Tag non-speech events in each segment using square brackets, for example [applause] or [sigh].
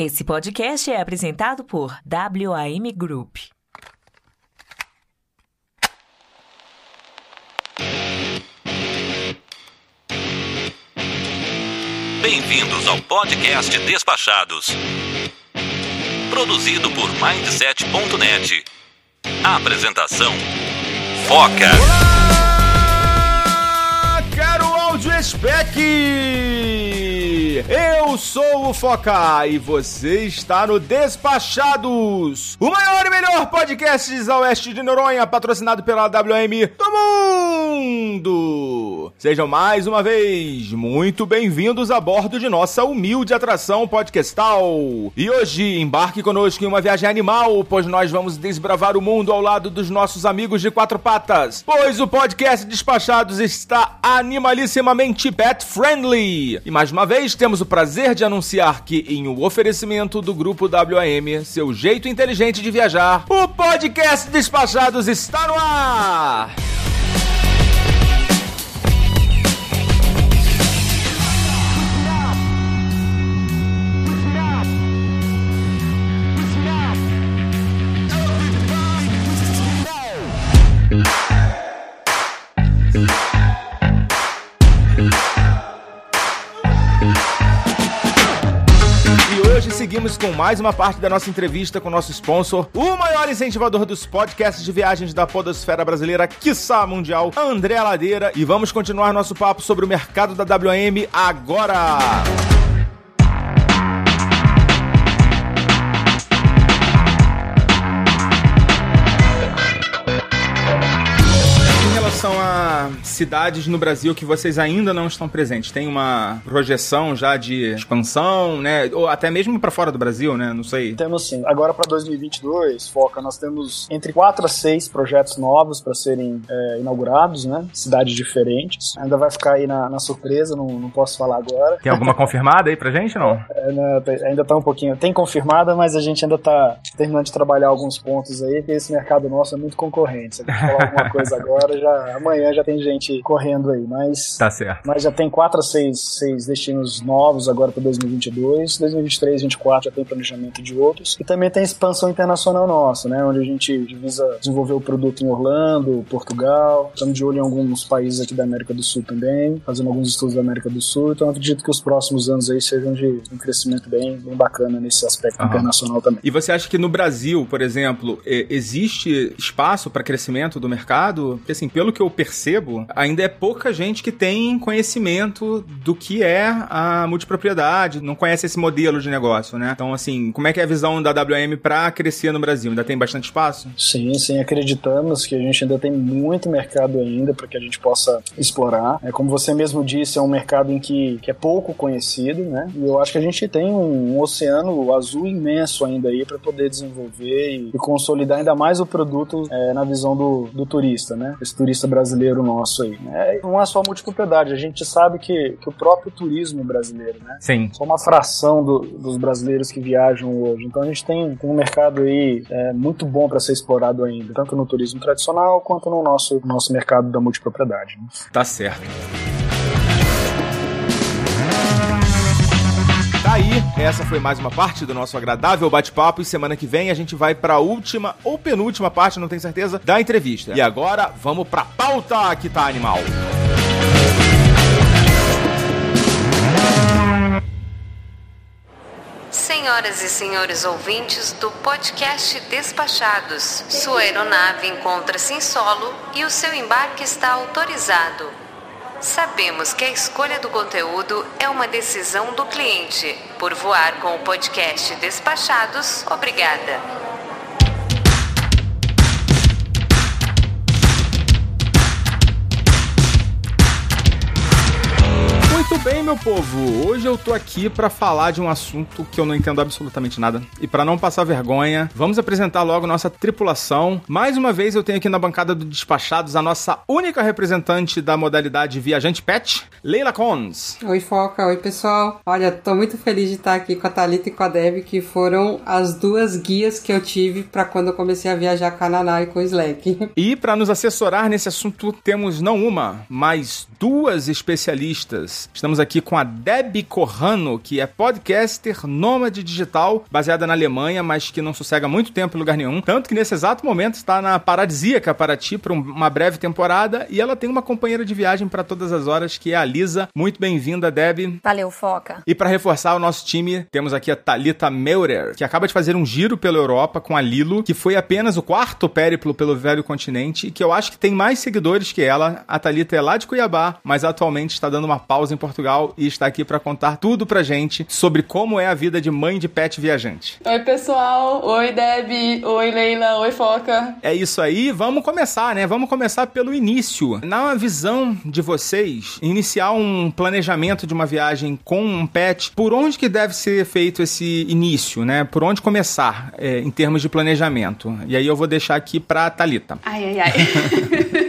Esse podcast é apresentado por WAM Group. Bem-vindos ao podcast Despachados. Produzido por Mindset.net. Apresentação: Foca. Olá, caro áudio spec! Eu sou o Foca e você está no Despachados, o maior e melhor podcast a oeste de Noronha, patrocinado pela WM do mundo. Sejam mais uma vez muito bem-vindos a bordo de nossa humilde atração podcastal. E hoje embarque conosco em uma viagem animal, pois nós vamos desbravar o mundo ao lado dos nossos amigos de quatro patas, pois o podcast Despachados está animalissimamente pet friendly. E mais uma vez temos o prazer de anunciar que, em um oferecimento do grupo WAM, seu jeito inteligente de viajar, o podcast Despachados está no ar! Seguimos com mais uma parte da nossa entrevista com o nosso sponsor, o maior incentivador dos podcasts de viagens da podosfera brasileira, quiçá mundial, André Ladeira, e vamos continuar nosso papo sobre o mercado da WM agora. Em cidades no Brasil que vocês ainda não estão presentes, tem uma projeção já de expansão, né? Ou até mesmo para fora do Brasil, né? Não sei. Temos sim. Agora para 2022, Foca, nós temos entre 4 a 6 projetos novos para serem é, inaugurados, né? Cidades diferentes. Ainda vai ficar aí na, na surpresa, não, não posso falar agora. Tem alguma [laughs] confirmada aí pra gente, não? É, né, tá- ainda tá um pouquinho. Tem confirmada, mas a gente ainda tá terminando de trabalhar alguns pontos aí, porque esse mercado nosso é muito concorrente. Se a gente falar alguma [laughs] coisa agora, já, amanhã já tem gente correndo aí. Mas Tá certo. Mas já tem 4 a 6, seis destinos novos agora para 2022. 2023, 2024 já tem planejamento de outros. E também tem expansão internacional nossa, né? Onde a gente visa desenvolver o produto em Orlando, Portugal. Estamos de olho em alguns países aqui da América do Sul também, fazendo alguns estudos da América do Sul. Então acredito que os próximos anos aí sejam de um crescimento bem, bem bacana nesse aspecto Aham. internacional também. E você acha que no Brasil, por exemplo, eh, existe espaço para crescimento do mercado? Porque, assim, pelo que eu percebo, ainda é pouca gente que tem conhecimento do que é a multipropriedade, não conhece esse modelo de negócio, né? Então, assim, como é que é a visão da WM para crescer no Brasil? Ainda tem bastante espaço? Sim, sim, acreditamos que a gente ainda tem muito mercado ainda para que a gente possa explorar. É como você mesmo disse, é um mercado em que, que é pouco conhecido, né? E eu acho que a gente tem um, um oceano azul imenso ainda aí para poder desenvolver e, e consolidar ainda mais o produto é, na visão do, do turista, né? Esse turista brasileiro nosso aí. Né? Não é só multipropriedade, a gente sabe que, que o próprio turismo brasileiro, né? Sim. só uma fração do- dos brasileiros que viajam hoje. Então a gente tem, tem um mercado aí é, muito bom para ser explorado ainda, tanto no turismo tradicional quanto no nosso, nosso mercado da multipropriedade. né? Tá certo. Tá aí, essa foi mais uma parte do nosso agradável bate-papo e semana que vem a gente vai pra última ou penúltima parte, não tenho certeza, da entrevista. E agora vamos pra pauta que tá animal. Senhoras e senhores ouvintes do podcast Despachados, sua aeronave encontra-se em solo e o seu embarque está autorizado. Sabemos que a escolha do conteúdo é uma decisão do cliente. Por voar com o podcast Despachados, obrigada. Muito bem, meu povo. Hoje eu tô aqui pra falar de um assunto que eu não entendo absolutamente nada. E pra não passar vergonha, vamos apresentar logo nossa tripulação. Mais uma vez eu tenho aqui na bancada do Despachados a nossa única representante da modalidade viajante pet, Leila Cons. Oi, Foca. Oi, pessoal. Olha, tô muito feliz de estar aqui com a Thalita e com a Deb, que foram as duas guias que eu tive pra quando eu comecei a viajar com a Naná e com o Slack. [laughs] E pra nos assessorar nesse assunto, temos não uma, mas duas especialistas. Estamos aqui com a Debbie Corrano, que é podcaster nômade digital, baseada na Alemanha, mas que não sossega muito tempo em lugar nenhum. Tanto que nesse exato momento está na paradisíaca Paraty por uma breve temporada e ela tem uma companheira de viagem para todas as horas, que é a Lisa. Muito bem-vinda, Debbie. Valeu, Foca. E para reforçar o nosso time, temos aqui a Talita Meurer, que acaba de fazer um giro pela Europa com a Lilo, que foi apenas o quarto périplo pelo velho continente e que eu acho que tem mais seguidores que ela. A Talita é lá de Cuiabá, mas atualmente está dando uma pausa em Portugal e está aqui para contar tudo pra gente sobre como é a vida de mãe de pet viajante. Oi, pessoal. Oi, Deb. Oi, Leila. Oi, Foca. É isso aí, vamos começar, né? Vamos começar pelo início. Na visão de vocês, iniciar um planejamento de uma viagem com um pet, por onde que deve ser feito esse início, né? Por onde começar é, em termos de planejamento? E aí eu vou deixar aqui pra Talita. Ai, ai, ai. [laughs]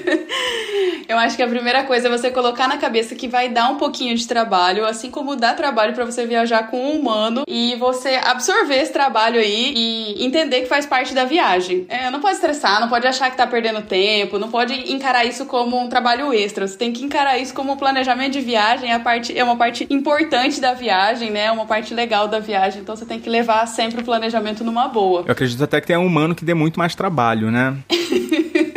Eu acho que a primeira coisa é você colocar na cabeça que vai dar um pouquinho de trabalho, assim como dá trabalho para você viajar com um humano e você absorver esse trabalho aí e entender que faz parte da viagem. É, não pode estressar, não pode achar que tá perdendo tempo, não pode encarar isso como um trabalho extra. Você tem que encarar isso como um planejamento de viagem, a parte é uma parte importante da viagem, né? É uma parte legal da viagem. Então você tem que levar sempre o planejamento numa boa. Eu acredito até que tem um humano que dê muito mais trabalho, né? [laughs]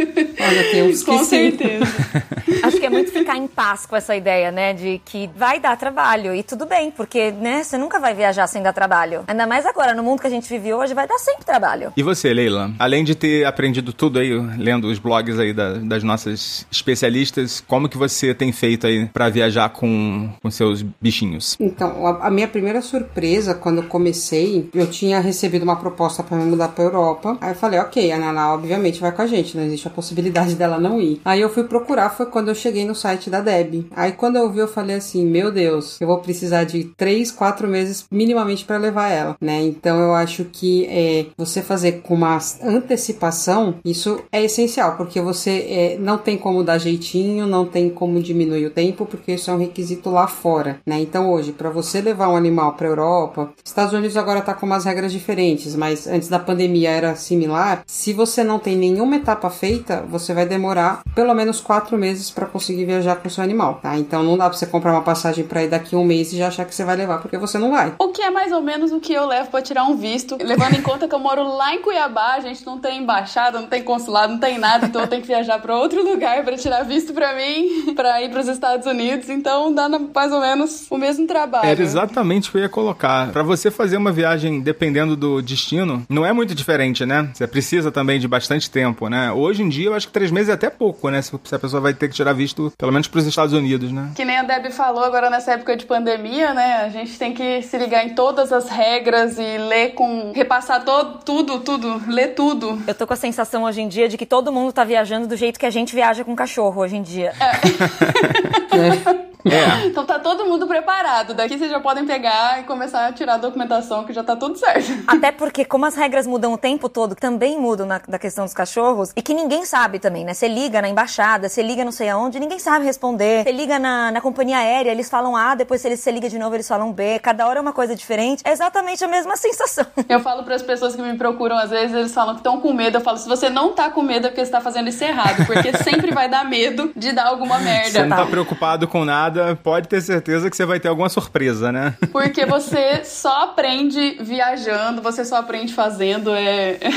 Olha, tem uns que Com sim. certeza. [laughs] Acho que é muito ficar em paz com essa ideia, né? De que vai dar trabalho. E tudo bem, porque, né, você nunca vai viajar sem dar trabalho. Ainda mais agora, no mundo que a gente vive hoje, vai dar sempre trabalho. E você, Leila? Além de ter aprendido tudo aí, lendo os blogs aí da- das nossas especialistas, como que você tem feito aí pra viajar com, com seus bichinhos? Então, a, a minha primeira surpresa, quando eu comecei, eu tinha recebido uma proposta pra me mudar pra Europa. Aí eu falei, ok, a Naná obviamente vai com a gente, não existe a possibilidade [laughs] dela não ir. Aí eu fui procurar, foi quando eu cheguei no site da Deb. Aí quando eu vi, eu falei assim, meu Deus, eu vou precisar de três, quatro meses minimamente pra levar ela, né? Então eu acho que é, você fazer com uma antecipação, isso é essencial, porque você é, não tem como dar jeitinho, não tem como diminuir o tempo, porque isso é um requisito lá fora, né? Então hoje, para você levar um animal para Europa, Estados Unidos agora tá com umas regras diferentes, mas antes da pandemia era similar. Se você não tem nenhuma etapa feita, você vai demorar pelo menos quatro meses para conseguir viajar com seu animal, tá? Então não dá pra você comprar uma passagem para ir daqui a um mês e já achar que você vai levar, porque você não vai. O que é mais ou menos o que eu levo pra tirar um visto, levando em conta que eu moro lá em Cuiabá, a gente não tem embaixada, não tem consulado, não tem nada, então eu tenho que viajar pra outro lugar pra tirar visto pra mim, pra ir pros Estados Unidos, então dá mais ou menos o mesmo trabalho. Era exatamente o que eu ia colocar. Pra você fazer uma viagem dependendo do destino, não é muito diferente, né? Você precisa também de bastante tempo, né? Hoje em dia, eu acho que três meses é até pouco, né? Se a pessoa vai ter que tirar visto, pelo menos pros Estados Unidos, né? Que nem a Deb falou agora nessa época de pandemia, né? A gente tem que se ligar em todas as regras e ler com. repassar todo, tudo, tudo, ler tudo. Eu tô com a sensação hoje em dia de que todo mundo tá viajando do jeito que a gente viaja com cachorro hoje em dia. É. [laughs] [laughs] [laughs] Então tá todo mundo preparado. Daqui vocês já podem pegar e começar a tirar a documentação que já tá tudo certo. [laughs] Até porque, como as regras mudam o tempo todo, também mudam na, da questão dos cachorros, e que ninguém sabe também, né? Você liga na embaixada, você liga não sei aonde, ninguém sabe responder. Você liga na, na companhia aérea, eles falam A, depois se eles- você liga de novo, eles falam B. Cada hora é uma coisa diferente. É exatamente a mesma [laughs] sensação. Eu falo para as pessoas que me procuram, às vezes eles falam que estão com medo. Eu falo, se você não tá com medo é porque você tá fazendo isso errado. Porque sempre vai dar medo de dar alguma Você merda. não tá preocupado com nada, pode ter certeza que você vai ter alguma surpresa, né? [laughs] Porque você só aprende viajando, você só aprende fazendo. É... [laughs]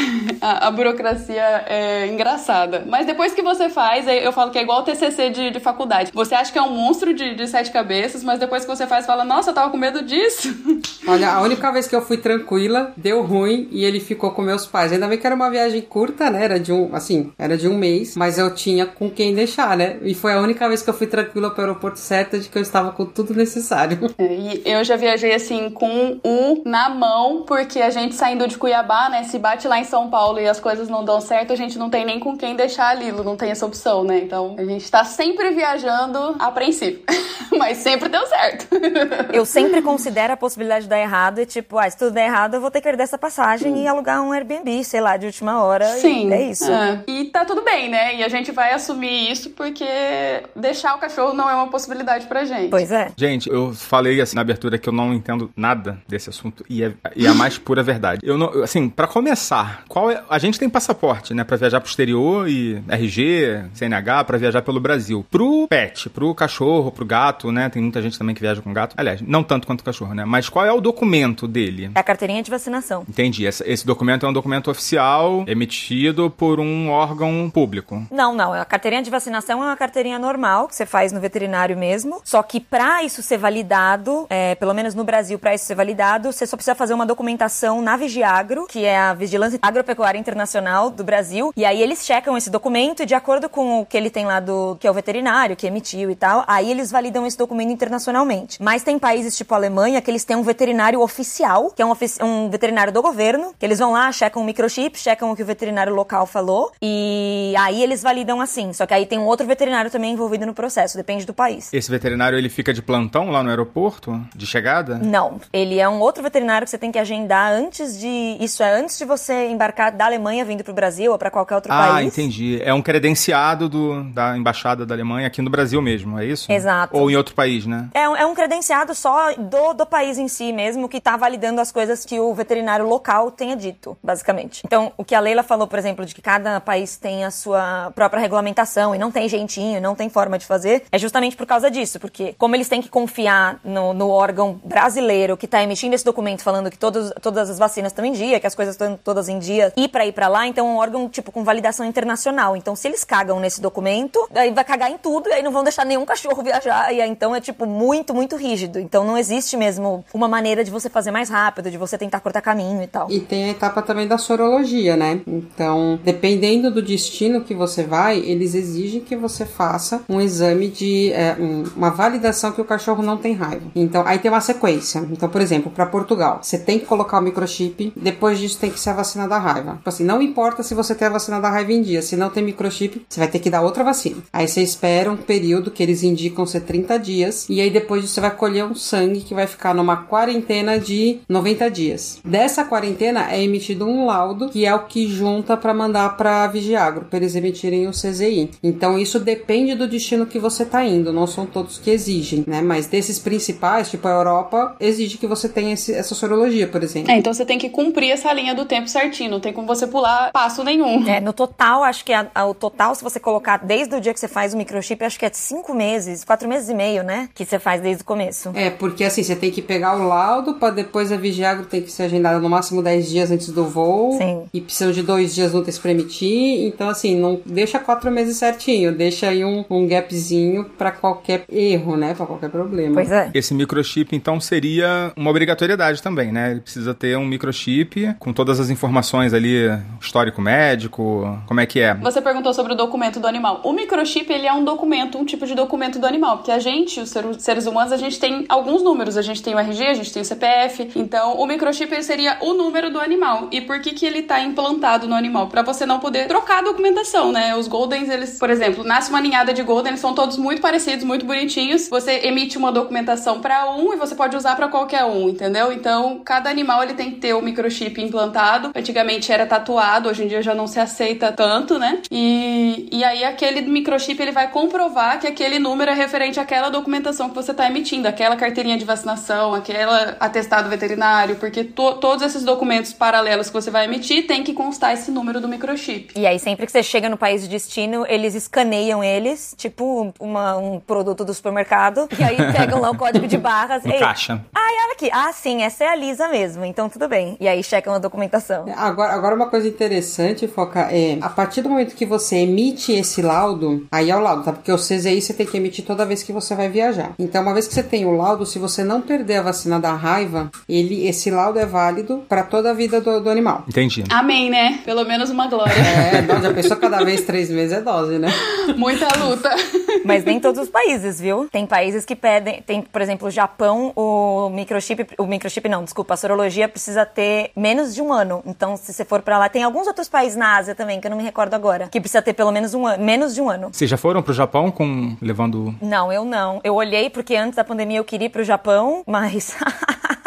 A, a burocracia é engraçada. Mas depois que você faz, é- eu falo que é igual o TCC de, de faculdade. Você acha que é um monstro de, de sete cabeças, mas depois que você faz, fala, nossa, eu tava com medo disso. [laughs] Olha, a única vez que eu fui tranquila, deu ruim e ele ficou com meus pais. Ainda bem que era uma viagem curta, né? Era de um, assim, era de um mês, mas eu tinha com quem deixar, né? E foi a única vez que eu fui tranquila pro aeroporto certa de que eu estava com tudo necessário. É, [laughs] E eu já viajei assim com o na mão, porque a gente saindo de Cuiabá, né? Se bate lá em São Paulo e as coisas não dão certo, a gente não tem nem com quem deixar a Lilo, não tem essa opção, né? Então a gente tá sempre viajando a princípio. [laughs] Mas sempre deu certo. Eu sempre considero a possibilidade de dar errado e, tipo, ah, se tudo der errado, eu vou ter que perder essa passagem e alugar um Airbnb, sei lá, de última hora. Sim. E é isso. E tá tudo bem, né? E a gente vai assumir isso porque deixar o cachorro não é uma possibilidade novidade pra gente. Pois é. Gente, eu falei assim na abertura que eu não entendo nada desse assunto e é, e é a mais pura verdade. Eu não, assim, pra começar, qual é, a gente tem passaporte, né, Pra viajar pro exterior e RG, CNH pra viajar pelo Brasil. Pro pet, pro cachorro, pro gato, né? Tem muita gente também que viaja com gato. Aliás, não tanto quanto o cachorro, né? Mas qual é o documento dele? É a carteirinha de vacinação. Entendi. Esse, esse documento é um documento oficial emitido por um órgão público. Não, não. A carteirinha de vacinação é uma carteirinha normal que você faz no veterinário mesmo. Só que pra isso ser validado, é, pelo menos no Brasil, pra isso ser validado, você só precisa fazer uma documentação na Vigiagro, que é a Vigilância Agropecuária Internacional do Brasil. E aí eles checam esse documento e de acordo com o que ele tem lá do que é o veterinário que emitiu e tal, aí eles validam esse documento internacionalmente. Mas tem países tipo a Alemanha que eles têm um veterinário oficial, que é um, ofici- um veterinário do governo, que eles vão lá, checam o microchip, checam o que o veterinário local falou e aí eles validam assim. Só que aí tem um outro veterinário também envolvido no processo, depende do país. Esse veterinário, ele fica de plantão lá no aeroporto? De chegada? Não, ele é um outro veterinário que você tem que agendar antes de. Isso é antes de você embarcar da Alemanha vindo pro Brasil ou pra qualquer outro Ah, país. entendi. É um credenciado do, da embaixada da Alemanha aqui no Brasil mesmo, é isso? Exato. Ou em outro país, né? É um, é um credenciado só do, do país em si mesmo, que tá validando as coisas que o veterinário local tenha dito, basicamente. Então, o que a Leila falou, por exemplo, de que cada país tem a sua própria regulamentação e não tem jeitinho, não tem forma de fazer, é justamente por causa disso, porque como eles têm que confiar no, no órgão brasileiro que tá emitindo esse documento falando que todos, todas as vacinas estão em dia, que as coisas estão todas em dia, e pra ir pra lá, então é um órgão, tipo, com validação internacional. Então, se eles cagam nesse documento, aí vai cagar em tudo, e aí não vão deixar nenhum cachorro viajar, e aí então é, tipo, muito, muito rígido. Então, não existe mesmo uma maneira de você fazer mais rápido, de você tentar cortar caminho e tal. E tem a etapa também da sorologia, né? Então, dependendo do destino que você vai, eles exigem que você faça um exame de é, um- uma validação que o cachorro não tem raiva. Então, aí tem uma sequência. Então, por exemplo, para Portugal, você tem que colocar o microchip, depois disso tem que ser a vacina da raiva. Tipo assim, não importa se você tem a vacina da raiva em dia, se não tem microchip, você vai ter que dar outra vacina. Aí você espera um período que eles indicam ser 30 dias, e aí depois disso você vai colher um sangue que vai ficar numa quarentena de 90 dias. Dessa quarentena é emitido um laudo, que é o que junta para mandar para Vigiagro, para eles emitirem o CZI. Então isso depende do destino que você tá indo, não são todos que exigem, né? Mas desses principais, tipo a Europa, exige que você tenha esse- essa sorologia, por exemplo. É, então você tem que cumprir essa linha do tempo certinho, não tem como você pular passo nenhum. É, no total, acho que a- a- o total, se você colocar desde o dia que você faz o microchip, acho que é cinco meses, quatro meses e meio, né? Que você faz desde o começo. É, porque assim, você tem que pegar o laudo para depois a Vigiagro tem que ser agendada no máximo 10 dias antes do voo. Sim. E precisam de dois dias úteis para emitir. Então, assim, não deixa quatro meses certinho. Deixa aí um, um gapzinho para qualquer erro, né? Para qualquer problema. Pois é. Esse microchip, então, seria uma obrigatoriedade também, né? Ele precisa ter um microchip com todas as informações ali, histórico médico, como é que é? Você perguntou sobre o documento do animal. O microchip, ele é um documento, um tipo de documento do animal, porque a gente, os ser- seres humanos, a gente tem alguns números. A gente tem o RG, a gente tem o CPF. Então, o microchip ele seria o número do animal. E por que que ele tá implantado no animal? Pra você não poder trocar a documentação, né? Os Goldens, eles, por exemplo, nasce uma ninhada de Golden, eles são todos muito parecidos, muito bonitinhos. Você emite uma documentação pra um e você pode usar pra qualquer um, entendeu? Então, cada animal ele tem que ter o microchip implantado. Antigamente era tatuado, hoje em dia já não se aceita tanto, né? E, e aí aquele microchip ele vai comprovar que aquele número é referente àquela documentação que você está emitindo, aquela carteirinha de vacinação, aquela atestado veterinário, porque to- todos esses documentos paralelos que você vai emitir tem que constar esse número do microchip. E aí, sempre que você chega no país de destino, eles escaneiam eles, tipo uma- um produto do supermercado, e aí pegam lá o código de barras. No Ei, caixa. Ai, olha aqui. Ah, sim, essa é a Lisa mesmo, então tudo bem. E aí checam a documentação. Agora, agora uma coisa interessante, Foca, é a partir do momento que você emite esse laudo, aí é o laudo, tá? Porque o CZI você tem que emitir toda vez que você vai viajar. Então, uma vez que você tem o laudo, se você não perder a vacina da raiva, ele, esse laudo é válido para toda a vida do, do animal. Entendi. Amém, né? Pelo menos uma glória. É, dose, a pessoa cada vez três meses é dose, né? Muita luta. Mas nem todos os países, viu? Tem países que pedem, tem, por exemplo, o Japão, o microchip, o microchip não, desculpa, a sorologia precisa ter menos de um ano. Então, se você for pra lá, tem alguns outros países na Ásia também, que eu não me recordo agora, que precisa ter pelo menos um ano, menos de um ano. Vocês já foram pro Japão com levando Não, eu não. Eu olhei porque antes da pandemia eu queria ir pro Japão, mas [laughs]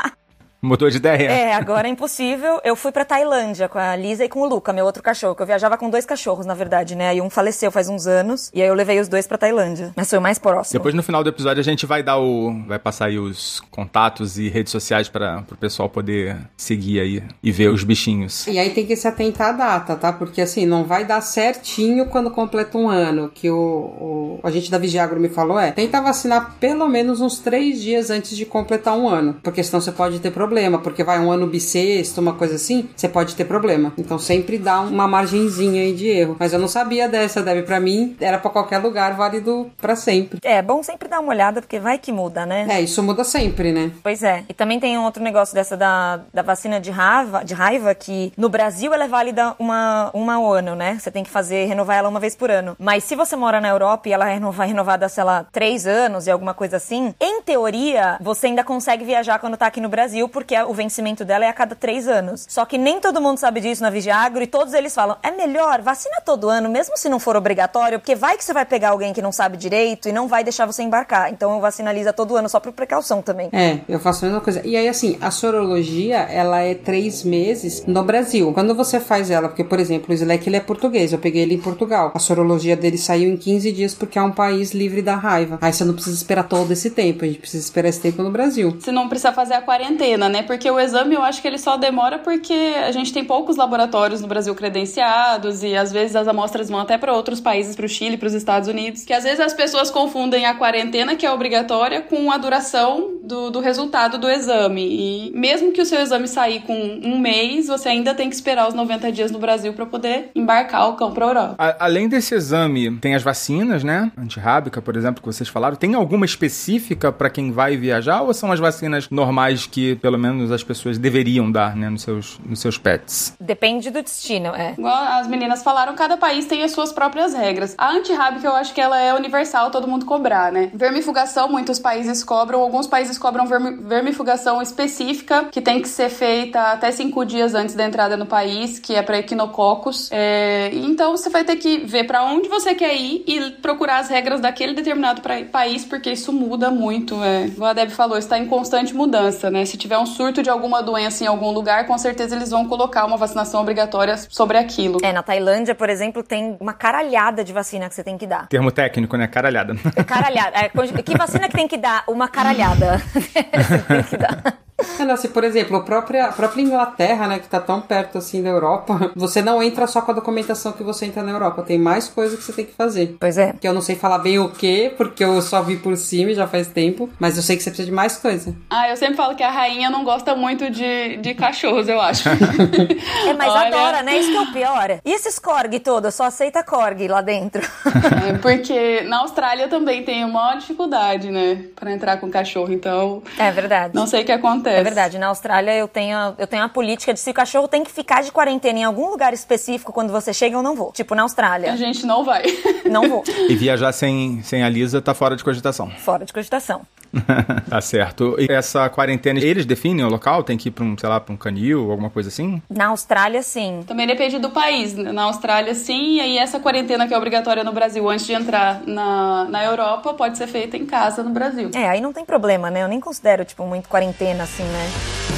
Mudou de ideia? É, agora é impossível. Eu fui pra Tailândia com a Lisa e com o Luca, meu outro cachorro, que eu viajava com dois cachorros, na verdade, né? Aí um faleceu faz uns anos, e aí eu levei os dois pra Tailândia. Mas foi o mais próximo. Depois no final do episódio a gente vai dar o. Vai passar aí os contatos e redes sociais para o pessoal poder seguir aí e ver os bichinhos. E aí tem que se atentar à data, tá? Porque assim, não vai dar certinho quando completa um ano. Que o, o agente da Vigiagro me falou é: tenta vacinar pelo menos uns três dias antes de completar um ano. Porque senão você pode ter problema. Porque vai um ano bissexto, uma coisa assim, você pode ter problema. Então sempre dá uma margenzinha aí de erro. Mas eu não sabia dessa, Deb. Pra mim, era pra qualquer lugar, válido pra sempre. É, bom sempre dar uma olhada, porque vai que muda, né? É, isso muda sempre, né? Pois é. E também tem um outro negócio dessa da, da vacina de raiva, de raiva, que no Brasil ela é válida uma, uma ao ano, né? Você tem que fazer, renovar ela uma vez por ano. Mas se você mora na Europa e ela é renova- renovada, sei lá, três anos e alguma coisa assim, em teoria, você ainda consegue viajar quando tá aqui no Brasil, porque o vencimento dela é a cada três anos. Só que nem todo mundo sabe disso na Vigiagro e todos eles falam, é melhor, vacina todo ano, mesmo se não for obrigatório, porque vai que você vai pegar alguém que não sabe direito e não vai deixar você embarcar. Então eu vacinaliza todo ano só por precaução também. É, eu faço a mesma coisa. E aí, assim, a sorologia, ela é três meses no Brasil. Quando você faz ela, porque, por exemplo, o Slack, ele é português, eu peguei ele em Portugal. A sorologia dele saiu em 15 dias porque é um país livre da raiva. Aí você não precisa esperar todo esse tempo, a gente precisa esperar esse tempo no Brasil. Você não precisa fazer a quarentena, né? Porque o exame eu acho que ele só demora porque a gente tem poucos laboratórios no Brasil credenciados e às vezes as amostras vão até para outros países, para o Chile, para os Estados Unidos. Que às vezes as pessoas confundem a quarentena, que é obrigatória, com a duração do, do resultado do exame. E mesmo que o seu exame sair com um mês, você ainda tem que esperar os 90 dias no Brasil para poder embarcar o cão para Europa. A- além desse exame, tem as vacinas, né? Antirrábica, por exemplo, que vocês falaram. Tem alguma específica para quem vai viajar ou são as vacinas normais que pelo menos as pessoas deveriam dar, né, nos seus, nos seus pets? Depende do destino, é. Igual as meninas falaram, cada país tem as suas próprias regras. A antirrábica, eu acho que ela é universal, todo mundo cobrar, né? Vermifugação, muitos países cobram. Alguns países cobram vermi- vermifugação específica, que tem que ser feita até cinco dias antes da entrada no país, que é para equinococos. É, Então, você vai ter que ver para onde você quer ir e procurar as regras daquele determinado país, porque isso muda muito. É. Igual a Deb falou, está em constante mudança, né? Se tiver um surto de alguma doença em algum lugar, com certeza eles vão colocar uma vacinação obrigatória sobre aquilo. É, na Tailândia, por exemplo, tem uma caralhada de vacina que você tem que dar. Termo técnico, né? Caralhada. Caralhada. É, que vacina que tem que dar? Uma caralhada. [laughs] [laughs] tem que dar. É, não, se, por exemplo, a própria, a própria Inglaterra, né, que tá tão perto assim da Europa, [laughs] você não entra só com a documentação que você entra na Europa. Tem mais coisa que você tem que fazer. Pois é. Que eu não sei falar bem o que, porque eu só vi por cima já faz tempo, mas eu sei que você precisa de mais coisa. Ah, eu sempre falo que a rainha não gosta muito de, de cachorros, eu acho. [laughs] É, mas Olha. adora, né? Isso que é o pior. E esses corgi todos? Só aceita corgi lá dentro. [laughs] É, porque na Austrália também tem uma dificuldade, né, Pra entrar com cachorro, então É verdade. não sei o que acontece. É verdade, na Austrália eu tenho, eu tenho uma política de se o cachorro tem que ficar de quarentena em algum lugar específico quando você chega, eu não vou. Tipo, na A Austrália. gente não vai. Não vou. e viajar sem, sem a Lisa tá fora de cogitação. Fora de cogitação. [laughs] tá certo. E essa quarentena, eles definem o local? Tem que ir pra um, sei lá, pra um canil, alguma coisa assim? Na Austrália, sim. Também depende do país. né? Na Austrália, sim, e aí essa quarentena que é obrigatória no Brasil antes de entrar na, na Europa pode ser feita em casa no Brasil. É, aí não tem problema, né? Eu nem considero, tipo, muito quarentena assim, né?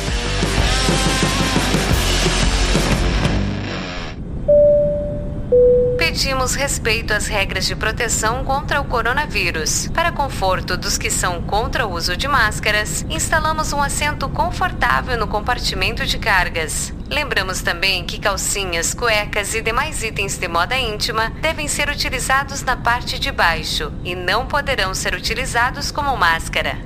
Pedimos respeito às regras de proteção contra o coronavírus. Para conforto dos que são contra o uso de máscaras, instalamos um assento confortável no compartimento de cargas. Lembramos também que calcinhas, cuecas e demais itens de moda íntima devem ser utilizados na parte de baixo e não poderão ser utilizados como máscara.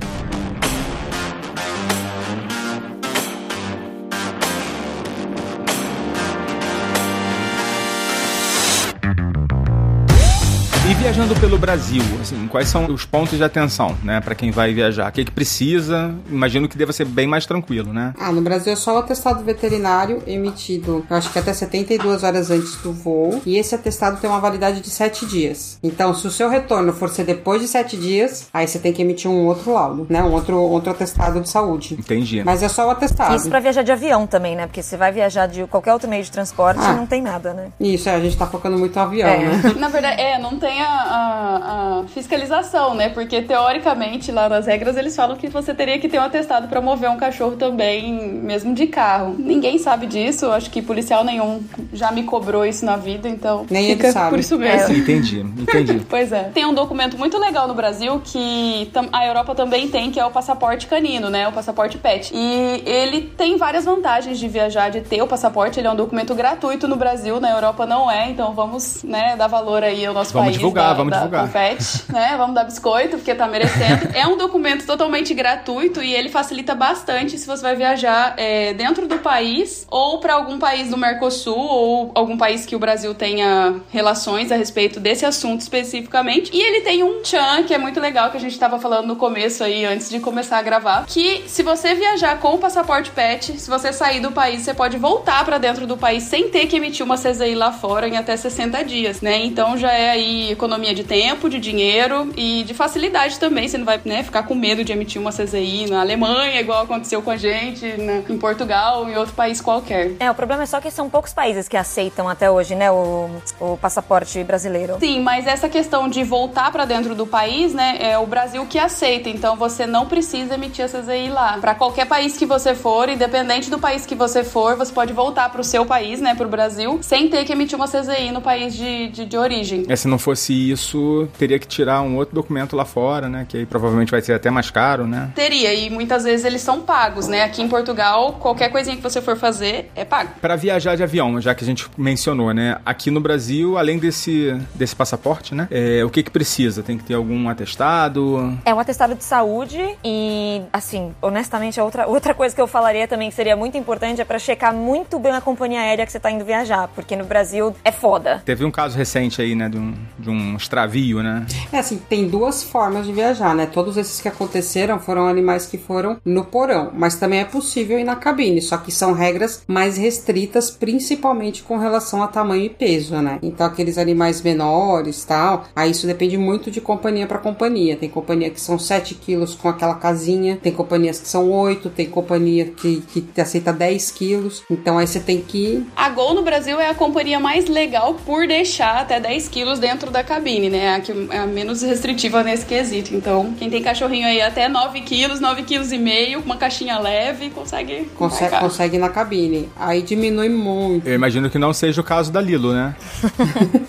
E viajando pelo Brasil, assim, quais são os pontos de atenção, né, Pra quem vai viajar? O que, que precisa? Imagino que deva ser bem mais tranquilo, né? Ah, no Brasil é só o atestado veterinário emitido, eu acho que até 72 horas antes do voo. E esse atestado tem uma validade de 7 dias. Então, se o seu retorno for ser depois de 7 dias, aí você tem que emitir um outro laudo, né? Um outro, outro atestado de saúde. Entendi. Mas é só o atestado. Isso pra viajar de avião também, né? Porque você vai viajar de qualquer outro meio de transporte Ah. não tem nada, né? Isso, é, a gente tá focando muito no avião, É. né? [laughs] Na verdade, é, não tem tem a, a, a fiscalização, né? Porque teoricamente lá nas regras eles falam que você teria que ter um atestado para mover um cachorro também, mesmo de carro. Ninguém sabe disso, acho que policial nenhum já me cobrou isso na vida, então Nem ele fica sabe. por isso mesmo. É. Entendi, entendi. [laughs] Pois é. Tem um documento muito legal no Brasil que a Europa também tem, que é o passaporte canino, né? O passaporte pet. E ele tem várias vantagens de viajar, de ter o passaporte. Ele é um documento gratuito no Brasil, na Europa não é. Então vamos, né, dar valor aí ao nosso Vamos país. Divulgar, da, vamos da divulgar. Confete, né? Vamos dar biscoito, porque tá merecendo. é um documento totalmente gratuito e ele facilita bastante se você vai viajar é, dentro do país ou para algum país do Mercosul ou algum país que o Brasil tenha relações a respeito desse assunto especificamente. E ele tem um tchan que é muito legal que a gente tava falando no começo aí antes de começar a gravar, que se você viajar com o passaporte PET, se você sair do país, você pode voltar para dentro do país sem ter que emitir uma CZI lá fora em até 60 dias, né? Então já é aí economia de tempo, de dinheiro e de facilidade também. Você não vai né, ficar com medo de emitir uma CZI na Alemanha, igual aconteceu com a gente, né, em Portugal, em outro país qualquer. É, o problema é só que são poucos países que aceitam até hoje, né, o, o passaporte brasileiro. Sim, mas essa questão de voltar pra dentro do país, né, é o Brasil que aceita. Então você não precisa emitir a CZI lá. Pra qualquer país que você for, independente do país que você for, você pode voltar pro seu país, né, pro Brasil, sem ter que emitir uma CZI no país de, de, de origem. É, se não fosse isso, teria que tirar um outro documento lá fora, né? Que aí provavelmente vai ser até mais caro, né? Teria, e muitas vezes eles são pagos, né? Aqui em Portugal, qualquer coisinha que você for fazer é pago. Para viajar de avião, já que a gente mencionou, né? Aqui no Brasil, além desse, desse passaporte, né? É, o que que precisa? Tem que ter algum atestado? É um atestado de saúde e, assim, honestamente, a outra, [laughs] outra coisa que eu falaria também que seria muito importante é pra checar muito bem a companhia aérea que você tá indo viajar, porque no Brasil é foda. Teve um caso recente aí, né? De um, de um extravio, né? É assim, tem duas formas de viajar, né? Todos esses que aconteceram foram animais que foram no porão, mas também é possível ir na cabine, só que são regras mais restritas, principalmente com relação a tamanho e peso, né? Então aqueles animais menores, tal, aí isso depende muito de companhia para companhia. Tem companhia que são 7 quilos com aquela casinha, tem companhias que são 8, tem companhia que, que aceita 10 quilos. Então aí você tem que A Gol no Brasil é a companhia mais legal por deixar até 10 quilos dentro da cabine, né? A que é a menos restritiva nesse quesito. Então, quem tem cachorrinho aí até 9 quilos, 9 quilos e meio, com uma caixinha leve, consegue. consegue, embarcar. consegue na cabine. Aí diminui muito. Eu imagino que não seja o caso da Lilo, né? [laughs]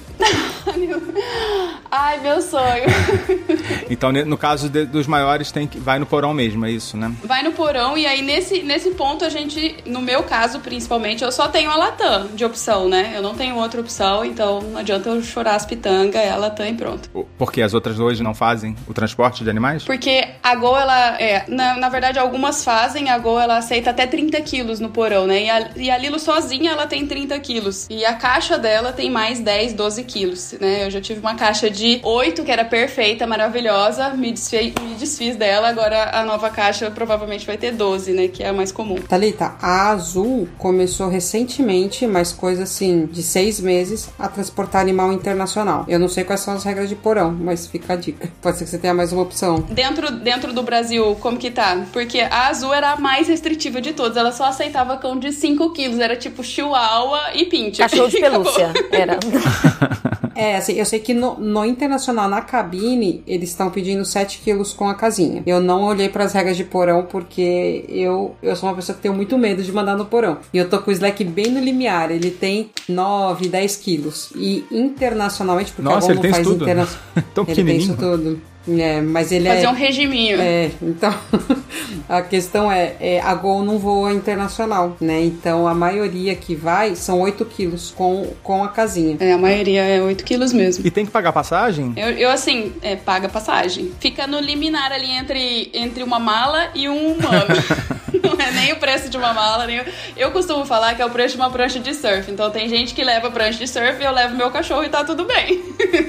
[laughs] Ai, meu sonho. [laughs] Então, no caso de- dos maiores, tem que vai no porão mesmo, é isso, né? Vai no porão e aí nesse, nesse ponto a gente, no meu caso principalmente, eu só tenho a Latam de opção, né? Eu não tenho outra opção, então não adianta eu chorar as pitangas, é a Latam e pronto. Porque as outras hoje não fazem o transporte de animais? Porque a Gol, ela é. Na, na verdade, algumas fazem, a Gol ela aceita até 30 quilos no porão, né? E a, e a Lilo sozinha ela tem 30 quilos. E a caixa dela tem mais 10, 12 quilos, né? Eu já tive uma caixa de 8, que era perfeita, maravilhosa, me, desfi, me desfiz dela, agora a nova caixa provavelmente vai ter 12, né? Que é a mais comum. Thalita, a Azul começou recentemente, mas coisa assim, de seis meses, a transportar animal internacional. Eu não sei quais são as regras de porão, mas fica a dica. [laughs] Pode ser que você tenha mais uma opção. Dentro, dentro do Brasil, como que tá? Porque a Azul era a mais restritiva de todas. Ela só aceitava cão de 5 quilos. Era tipo chihuahua e pincher. Cachorro de [laughs] pelúcia, era. [laughs] É, assim, eu sei que no, no internacional, na cabine, eles estão pedindo 7 quilos com a casinha. Eu não olhei para as regras de porão porque eu, eu sou uma pessoa que tenho muito medo de mandar no porão. E eu tô com o Slack bem no limiar. Ele tem 9, 10 quilos. E internacionalmente, porque Nossa, a ele tem isso faz tudo. interna- [laughs] Tão Ele tem isso tudo. É, mas ele Fazer é. um regiminho. É, então [laughs] a questão é, é, a Gol não voa internacional, né? Então a maioria que vai são 8 quilos com, com a casinha. É, a maioria é 8 quilos mesmo. E tem que pagar passagem? Eu, eu, assim, é, paga passagem. Fica no liminar ali entre, entre uma mala e um humano. [laughs] Não é nem o preço de uma mala, nem o... Eu costumo falar que é o preço de uma prancha de surf. Então tem gente que leva prancha de surf e eu levo meu cachorro e tá tudo bem.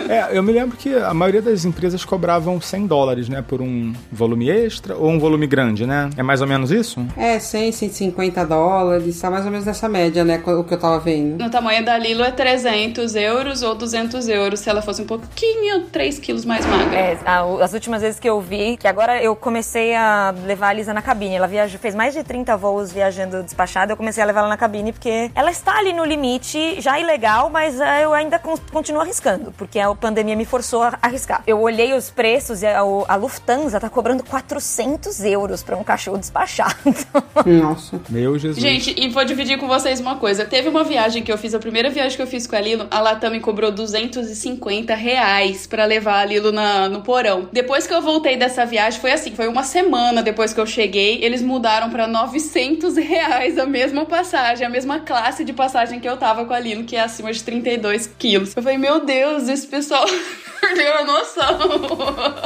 É, eu me lembro que a maioria das empresas cobravam 100 dólares, né? Por um volume extra ou um volume grande, né? É mais ou menos isso? É, 100, 150 dólares, tá mais ou menos nessa média, né? O que eu tava vendo. No tamanho da Lilo é 300 euros ou 200 euros se ela fosse um pouquinho, 3 quilos mais magra. É, a- as últimas vezes que eu vi, que agora eu comecei a levar a Lisa na cabine. Ela viajou, fez mais de 30 voos viajando despachada, eu comecei a levar ela na cabine, porque ela está ali no limite, já ilegal, mas uh, eu ainda con continuo arriscando, porque a pandemia me forçou a arriscar. Eu olhei os preços e a, a Lufthansa tá cobrando 400 euros para um cachorro despachado. [laughs] Nossa. Meu Jesus. Gente, e vou dividir com vocês uma coisa. Teve uma viagem que eu fiz, a primeira viagem que eu fiz com a Lilo, a Latam me cobrou 250 reais pra levar a Lilo na, no porão. Depois que eu voltei dessa viagem, foi assim, foi uma semana depois que eu cheguei, eles mudaram pra 900 reais a mesma passagem, a mesma classe de passagem que eu tava com a Lilo, que é acima de 32 quilos. Eu falei, meu Deus, esse pessoal [laughs] perdeu a noção.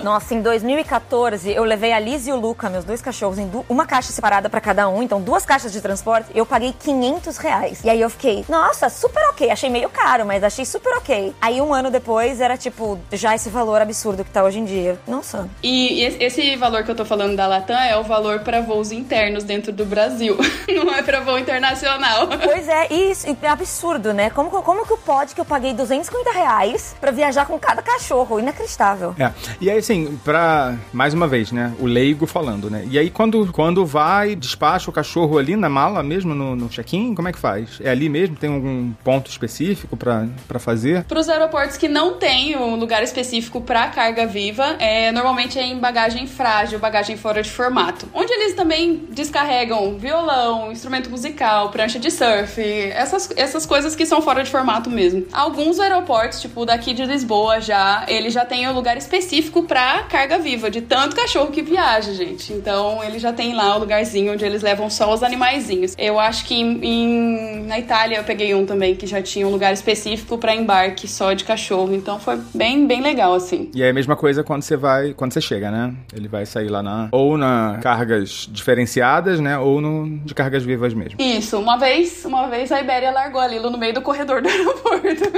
Nossa, em 2014, eu levei a Liz e o Luca, meus dois cachorros, em uma caixa separada para cada um, então duas caixas de transporte, eu paguei 500 reais. E aí eu fiquei, nossa, super ok. Achei meio caro, mas achei super ok. Aí um ano depois era tipo, já esse valor absurdo que tá hoje em dia. Nossa. E esse valor que eu tô falando da Latam é o valor para voos internos dentro do Brasil, [laughs] não é para voo internacional. Pois é, isso é absurdo, né? Como, como que pode que eu paguei 250 reais pra viajar com cada cachorro? Inacreditável. É. E aí, assim, pra. Mais uma vez, né? O leigo falando, né? E aí, quando, quando vai, despacha o cachorro ali na mala mesmo, no, no check-in, como é que faz? É ali mesmo? Tem algum ponto específico pra, pra fazer? Para os aeroportos que não tem um lugar específico para carga viva, é, normalmente é em bagagem frágil, bagagem fora de formato. Onde eles também descarregam violão, instrumento musical, prancha de surf, essas, essas coisas que são fora de formato mesmo. Alguns aeroportos, tipo daqui de Lisboa já, ele já tem um lugar específico para carga viva, de tanto cachorro que viaja, gente. Então ele já tem lá o lugarzinho onde eles levam só os animaizinhos. Eu acho que em, em, na Itália eu peguei um também que já tinha um lugar específico para embarque só de cachorro. Então foi bem, bem legal, assim. E é a mesma coisa quando você vai, quando você chega, né? Ele vai sair lá na. Ou na cargas diferenciadas, né? Ou no, de cargas vivas mesmo. Isso, uma vez, uma vez a Ibéria largou a Lilo no meio do corredor do [laughs] aeroporto.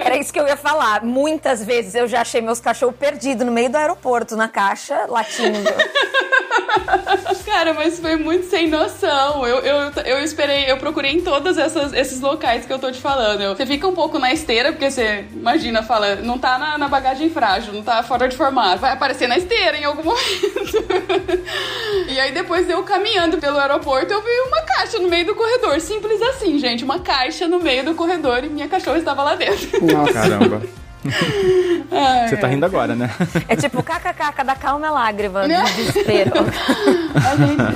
Era isso que eu ia falar. Muitas vezes eu já achei meus cachorros perdidos no meio do aeroporto, na caixa, latindo. [laughs] Cara, mas foi muito sem noção. Eu, eu, eu esperei, eu procurei em todos esses locais que eu tô te falando. Eu, você fica um pouco na esteira, porque você imagina, fala, não tá na, na bagagem frágil, não tá fora de formato. Vai aparecer na esteira em algum [laughs] momento. e aí depois eu caminhando pelo aeroporto, eu vi uma caixa no meio do corredor. Simples assim, gente. Uma caixa no meio do corredor e minha cachorra estava lá dentro. Nossa. Caramba. Você tá rindo agora, né? É tipo kkk, cada calma é lágrima de [laughs] desespero.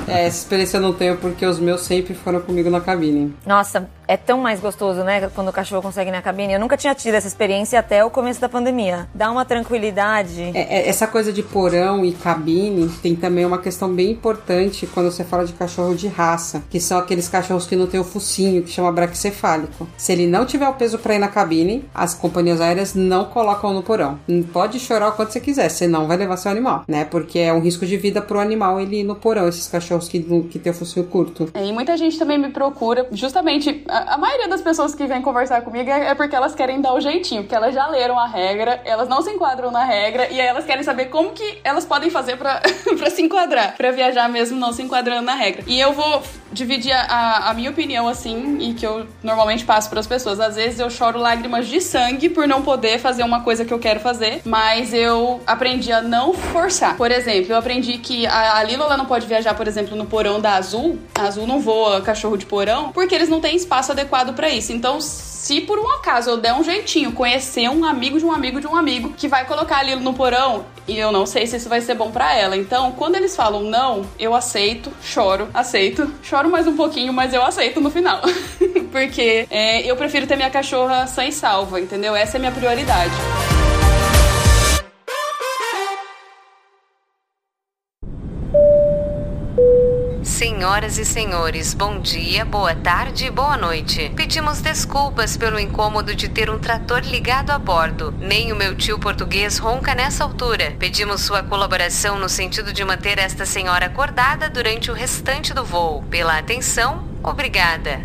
é, essa experiência eu não tenho porque os meus sempre foram comigo na cabine. Nossa, é tão mais gostoso, né? Quando o cachorro consegue ir na cabine. Eu nunca tinha tido essa experiência até o começo da pandemia. Dá uma tranquilidade. É, é, essa coisa de porão e cabine tem também uma questão bem importante quando você fala de cachorro de raça, que são aqueles cachorros que não tem o focinho, que chama braquicefálico. Se ele não tiver o peso para ir na cabine, as companhias aéreas não colocam no porão. Pode chorar o quanto você quiser, você não vai levar seu animal, né? Porque é um risco de vida pro animal ele ir no porão, esses cachorros que, que tem o focinho curto. É, e muita gente também me procura, justamente, a, a maioria das pessoas que vêm conversar comigo é, é, porque elas querem dar o jeitinho, porque elas já leram a regra, elas não se enquadram na regra e aí elas querem saber como que elas podem fazer para [laughs] se enquadrar, para viajar mesmo não se enquadrando na regra. E eu vou dividir a, a minha opinião assim, e que eu normalmente passo para as pessoas. Às vezes eu choro lágrimas de sangue por não poder fazer uma coisa que eu quero fazer, mas eu aprendi a não forçar. Por exemplo, eu aprendi que a, a Lilo ela não pode viajar, por exemplo, no porão da Azul. A Azul não voa cachorro de porão, porque eles não têm espaço adequado para isso. Então, se por um acaso eu der um jeitinho, conhecer um amigo de um amigo de um amigo que vai colocar Lilo no porão, e eu não sei se isso vai ser bom para ela. Então, quando eles falam não, eu aceito, choro, aceito, choro mais um pouquinho, mas eu aceito no final. [laughs] Porque é, eu prefiro ter minha cachorra sã e salva, entendeu? Essa é a minha prioridade. Senhoras e senhores, bom dia, boa tarde e boa noite. Pedimos desculpas pelo incômodo de ter um trator ligado a bordo. Nem o meu tio português ronca nessa altura. Pedimos sua colaboração no sentido de manter esta senhora acordada durante o restante do voo. Pela atenção, obrigada.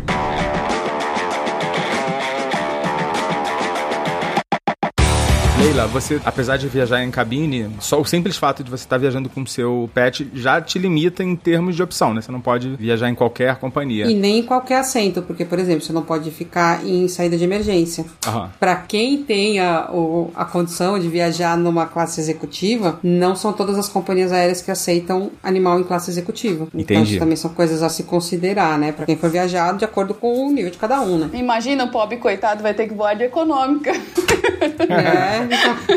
Leila, você, apesar de viajar em cabine, só o simples fato de você estar viajando com o seu pet já te limita em termos de opção, né? Você não pode viajar em qualquer companhia. E nem em qualquer assento, porque, por exemplo, você não pode ficar em saída de emergência. Aham. Pra quem tem a, o- a condição de viajar numa classe executiva, não são todas as companhias aéreas que aceitam animal em classe executiva. Então, Entendi. isso também são coisas a se considerar, né? Pra quem for viajar, de acordo com o nível de cada um, né? Imagina o pobre coitado vai ter que voar de econômica. É, então, [laughs]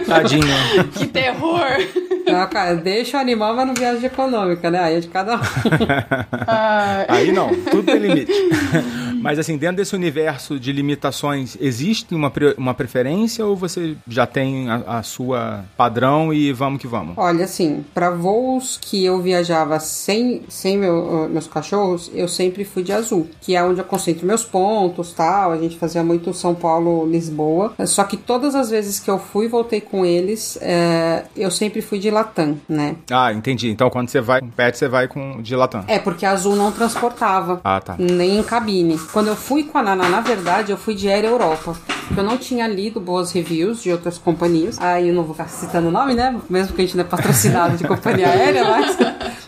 Tadinho. [laughs] que terror! então, cara, deixa o animal, mas não viaja de econômica, né? Aí é de cada um. [laughs] Ah, Aí não, tudo tem limite. [laughs] Mas assim, dentro desse universo de limitações, existe uma, pre- uma preferência ou você já tem a, a sua padrão e vamos que vamos? Olha, assim, pra voos que eu viajava sem, sem meu- meus cachorros, eu sempre fui de azul, que é onde eu concentro meus pontos tal. A gente fazia muito São Paulo-Lisboa. Só que todas as vezes que eu fui e voltei com eles, é, eu sempre fui de Latam, né? Ah, entendi. Então quando você vai com pet, você vai com de Latam. É, porque a azul não transportava. Ah, tá. Nem em cabine. Quando eu fui com a Nana, na verdade, eu fui de Air Europa. Porque eu não tinha lido boas reviews de outras companhias. Aí eu não vou ficar citando o nome, né? Mesmo que a gente não é patrocinado de companhia [laughs] aérea, mas.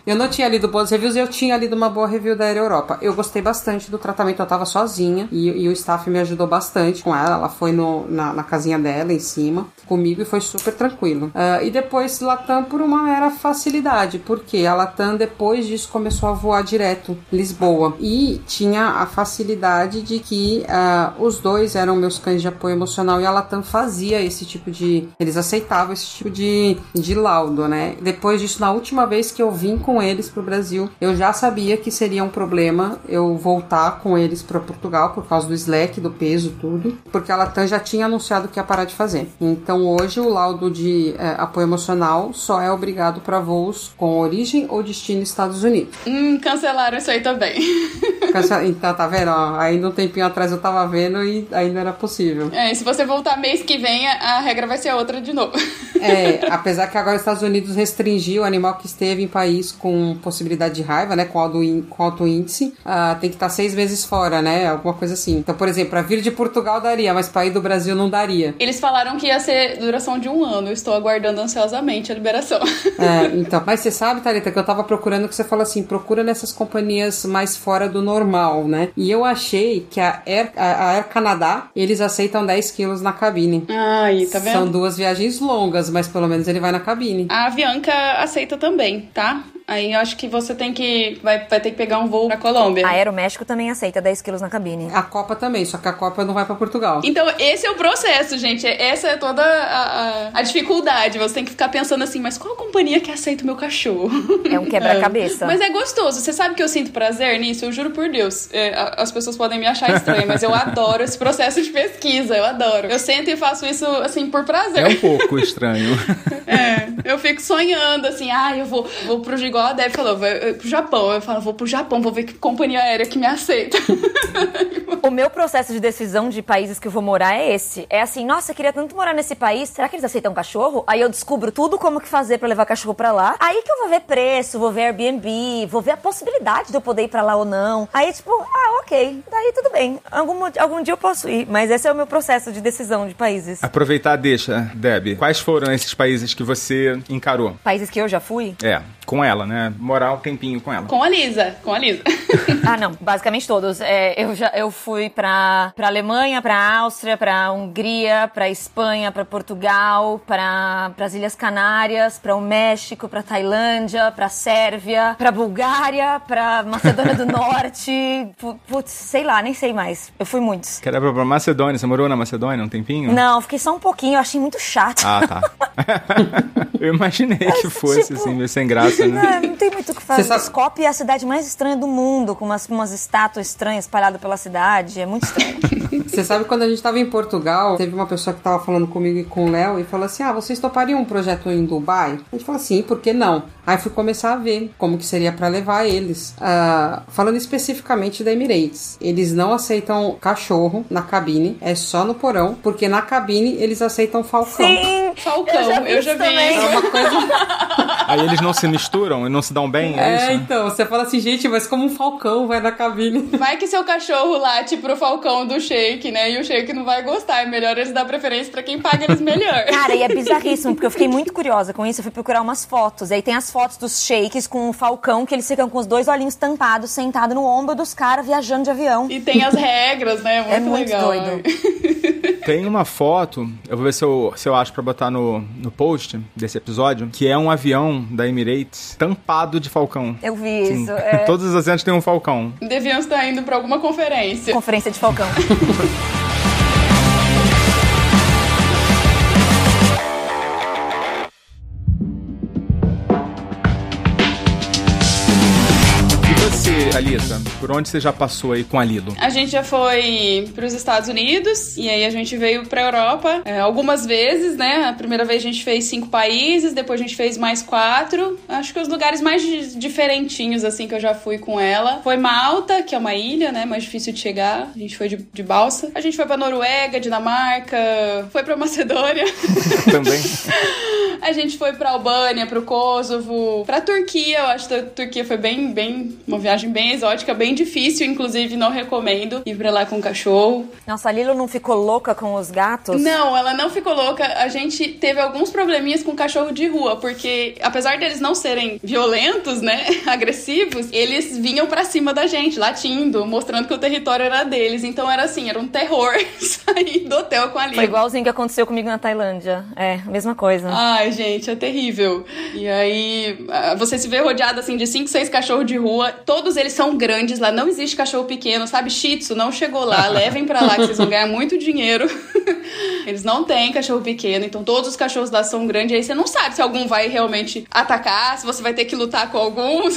Eu não tinha lido boas reviews e eu tinha lido uma boa review da Air Europa. Eu gostei bastante do tratamento, eu tava sozinha e, e o staff me ajudou bastante com ela. Ela foi no- na, na casinha dela, em cima, comigo e foi super tranquilo. Ah, e depois Latam por uma mera facilidade, porque a Latam depois disso começou a voar direto Lisboa e tinha a facilidade de que ah, os dois eram meus cães de apoio emocional e a Latam fazia esse tipo de. Eles aceitavam esse tipo de, de laudo, né? Depois disso, na última vez que eu vim com eles pro Brasil, eu já sabia que seria um problema eu voltar com eles para Portugal por causa do slack, do peso, tudo, porque a Latam já tinha anunciado que ia parar de fazer. Então hoje o laudo de eh, apoio emocional só é obrigado para voos com origem ou destino Estados Unidos. hum, cancelaram isso aí também. [laughs] Cancela- Então, tá vendo? ó? Ainda um tempinho atrás eu tava vendo e ainda era possível. É, e se você voltar mês que vem, a a regra vai ser outra de novo. [laughs] É, apesar que agora os Estados Unidos restringiu o animal que esteve em país com possibilidade de raiva, né? Com alto, com alto índice, ah, tem que estar seis meses fora, né? Alguma coisa assim. Então, por exemplo, pra vir de Portugal daria, mas pra ir do Brasil não daria. Eles falaram que ia ser duração de um ano. Eu estou aguardando ansiosamente a liberação. [laughs] É, então, mas você sabe, Thalita, que eu tava procurando que você falou assim, procura nessas companhias mais fora do normal, né? E eu achei que a Air, a Air Canadá, eles aceitam 10 quilos na cabine. Ai, tá vendo? São duas viagens longas, mas pelo menos ele vai na cabine. A Avianca aceita também, tá? Aí eu acho que você tem que. Vai, vai ter que pegar um voo pra Colômbia. A Aeroméxico também aceita 10 quilos na cabine. A Copa também, só que a Copa não vai pra Portugal. Então, esse é o processo, gente. Essa é toda a, a- a dificuldade. Você tem que ficar pensando assim, mas qual companhia que aceita o meu cachorro? É um quebra-cabeça. [laughs] Mas é gostoso. Você sabe que eu sinto prazer nisso? Eu juro por Deus. É, a- as pessoas podem me achar estranha, mas eu adoro esse processo de pesquisa. Eu adoro. Eu sento e faço isso, assim, por prazer. É um pouco estranho. [laughs] É, eu fico sonhando, assim, ah, eu vou, vou pro igual a Deb falou, vou pro Japão. Eu falo, vou pro Japão, vou ver que companhia aérea que me aceita. [laughs] O meu processo de decisão de países que eu vou morar é esse. É assim, nossa, eu queria tanto morar nesse país, será que eles aceitam cachorro? Aí eu descubro tudo como que fazer pra levar cachorro pra lá. Aí que eu vou ver preço, vou ver Airbnb, vou ver a possibilidade de eu poder ir pra lá ou não. Aí, tipo, ah, ok, daí tudo bem. Algum, algum dia eu posso ir, mas esse é o meu processo de decisão de países. Aproveitar, deixa, Deb. Quais foram esses países que você encarou? Países que eu já fui? É, com ela, né? Morar um tempinho com ela. com a Lisa, com a Lisa. [laughs] Ah, não, basicamente todos. É, eu já eu fui pra, pra Alemanha, pra Áustria, pra Hungria, pra Espanha, pra Portugal, pra as Ilhas Canárias, pra o México, pra Tailândia, pra Sérvia, pra Bulgária, pra Macedônia do [laughs] Norte. Pu- Putz, sei lá, nem sei mais. Eu fui muitos. Que era pra Macedônia. Você morou na Macedônia um tempinho? Não, fiquei só um pouquinho, eu achei muito chato. Ah, tá. [laughs] Eu imaginei que fosse, tipo, assim, meio sem graça, né? Não, não tem muito o que fazer. Você sabe- Skopje é a cidade mais estranha do mundo, com umas, umas estátuas estranhas espalhadas pela cidade. É muito estranho. [laughs] Você sabe quando a gente tava em Portugal, teve uma pessoa que tava falando comigo e com o Léo e falou assim: Ah, vocês topariam um projeto em Dubai? A gente falou assim, por que não? Aí fui começar a ver como que seria pra levar eles. Ah, falando especificamente da Emirates, eles não aceitam cachorro na cabine, é só no porão, porque na cabine eles aceitam falcão. Sim! Falcão, eu já vi, também. isso. É uma coisa. [laughs] Aí eles não se misturam e não se dão bem, é, É, isso? então, você fala assim, gente, mas como um falcão vai na cabine? [laughs] Vai que seu cachorro tipo, pro Falcão do Shake, né? E o Shake não vai gostar. É melhor eles dar preferência pra quem paga eles melhor. [laughs] Cara, e é bizarríssimo, porque eu fiquei muito curiosa com isso. Eu fui procurar umas fotos. E aí tem as fotos dos shakes com o Falcão, que eles ficam com os dois olhinhos tampados, sentado no ombro dos caras viajando de avião. E tem as regras, né? Muito É muito legal. doido. [laughs] Tem uma foto, eu vou ver se eu, se eu acho pra botar no, no post desse episódio, que é um avião da Emirates tampado de falcão. Eu vi Sim. isso. [laughs] É. Todos os assentos têm um falcão. Deviam estar indo pra alguma conferência. Conferência de Falcão. [laughs] você, Alita, por onde você já passou aí com a Lilo? A gente já foi para os Estados Unidos e aí a gente veio para Europa é, algumas vezes, né? A primeira vez a gente fez cinco países, depois a gente fez mais quatro. Acho que os lugares mais di- diferentinhos assim que eu já fui com ela foi Malta, que é uma ilha, né? Mais difícil de chegar. A gente foi de, de balsa. A gente foi para Noruega, Dinamarca, foi para Macedônia. [laughs] Também. A gente foi pra Albânia, pro Kosovo, pra Turquia. Eu acho que a Turquia foi bem, bem, uma viagem bem exótica, bem difícil, inclusive não recomendo ir pra lá com cachorro. Nossa, a Lilo não ficou louca com os gatos? Não, ela não ficou louca. A gente teve alguns probleminhas com cachorro de rua, porque apesar deles não serem violentos, né, [laughs] agressivos, eles vinham pra cima da gente, latindo, mostrando que o território era deles. Então era assim, era um terror [laughs] sair do hotel com a Lila. Foi igualzinho que aconteceu comigo na Tailândia. É, mesma coisa. Ai, gente, é terrível. E aí, ah, você se vê rodeado assim de 5, 6 cachorros de rua. Todos eles são grandes lá. Não existe cachorro pequeno, sabe? Shih Tzu não chegou lá. [laughs] Levem pra lá que vocês vão ganhar muito dinheiro. [laughs] Eles não têm cachorro pequeno, então todos os cachorros lá são grandes. Aí você não sabe se algum vai realmente atacar, se você vai ter que lutar com alguns.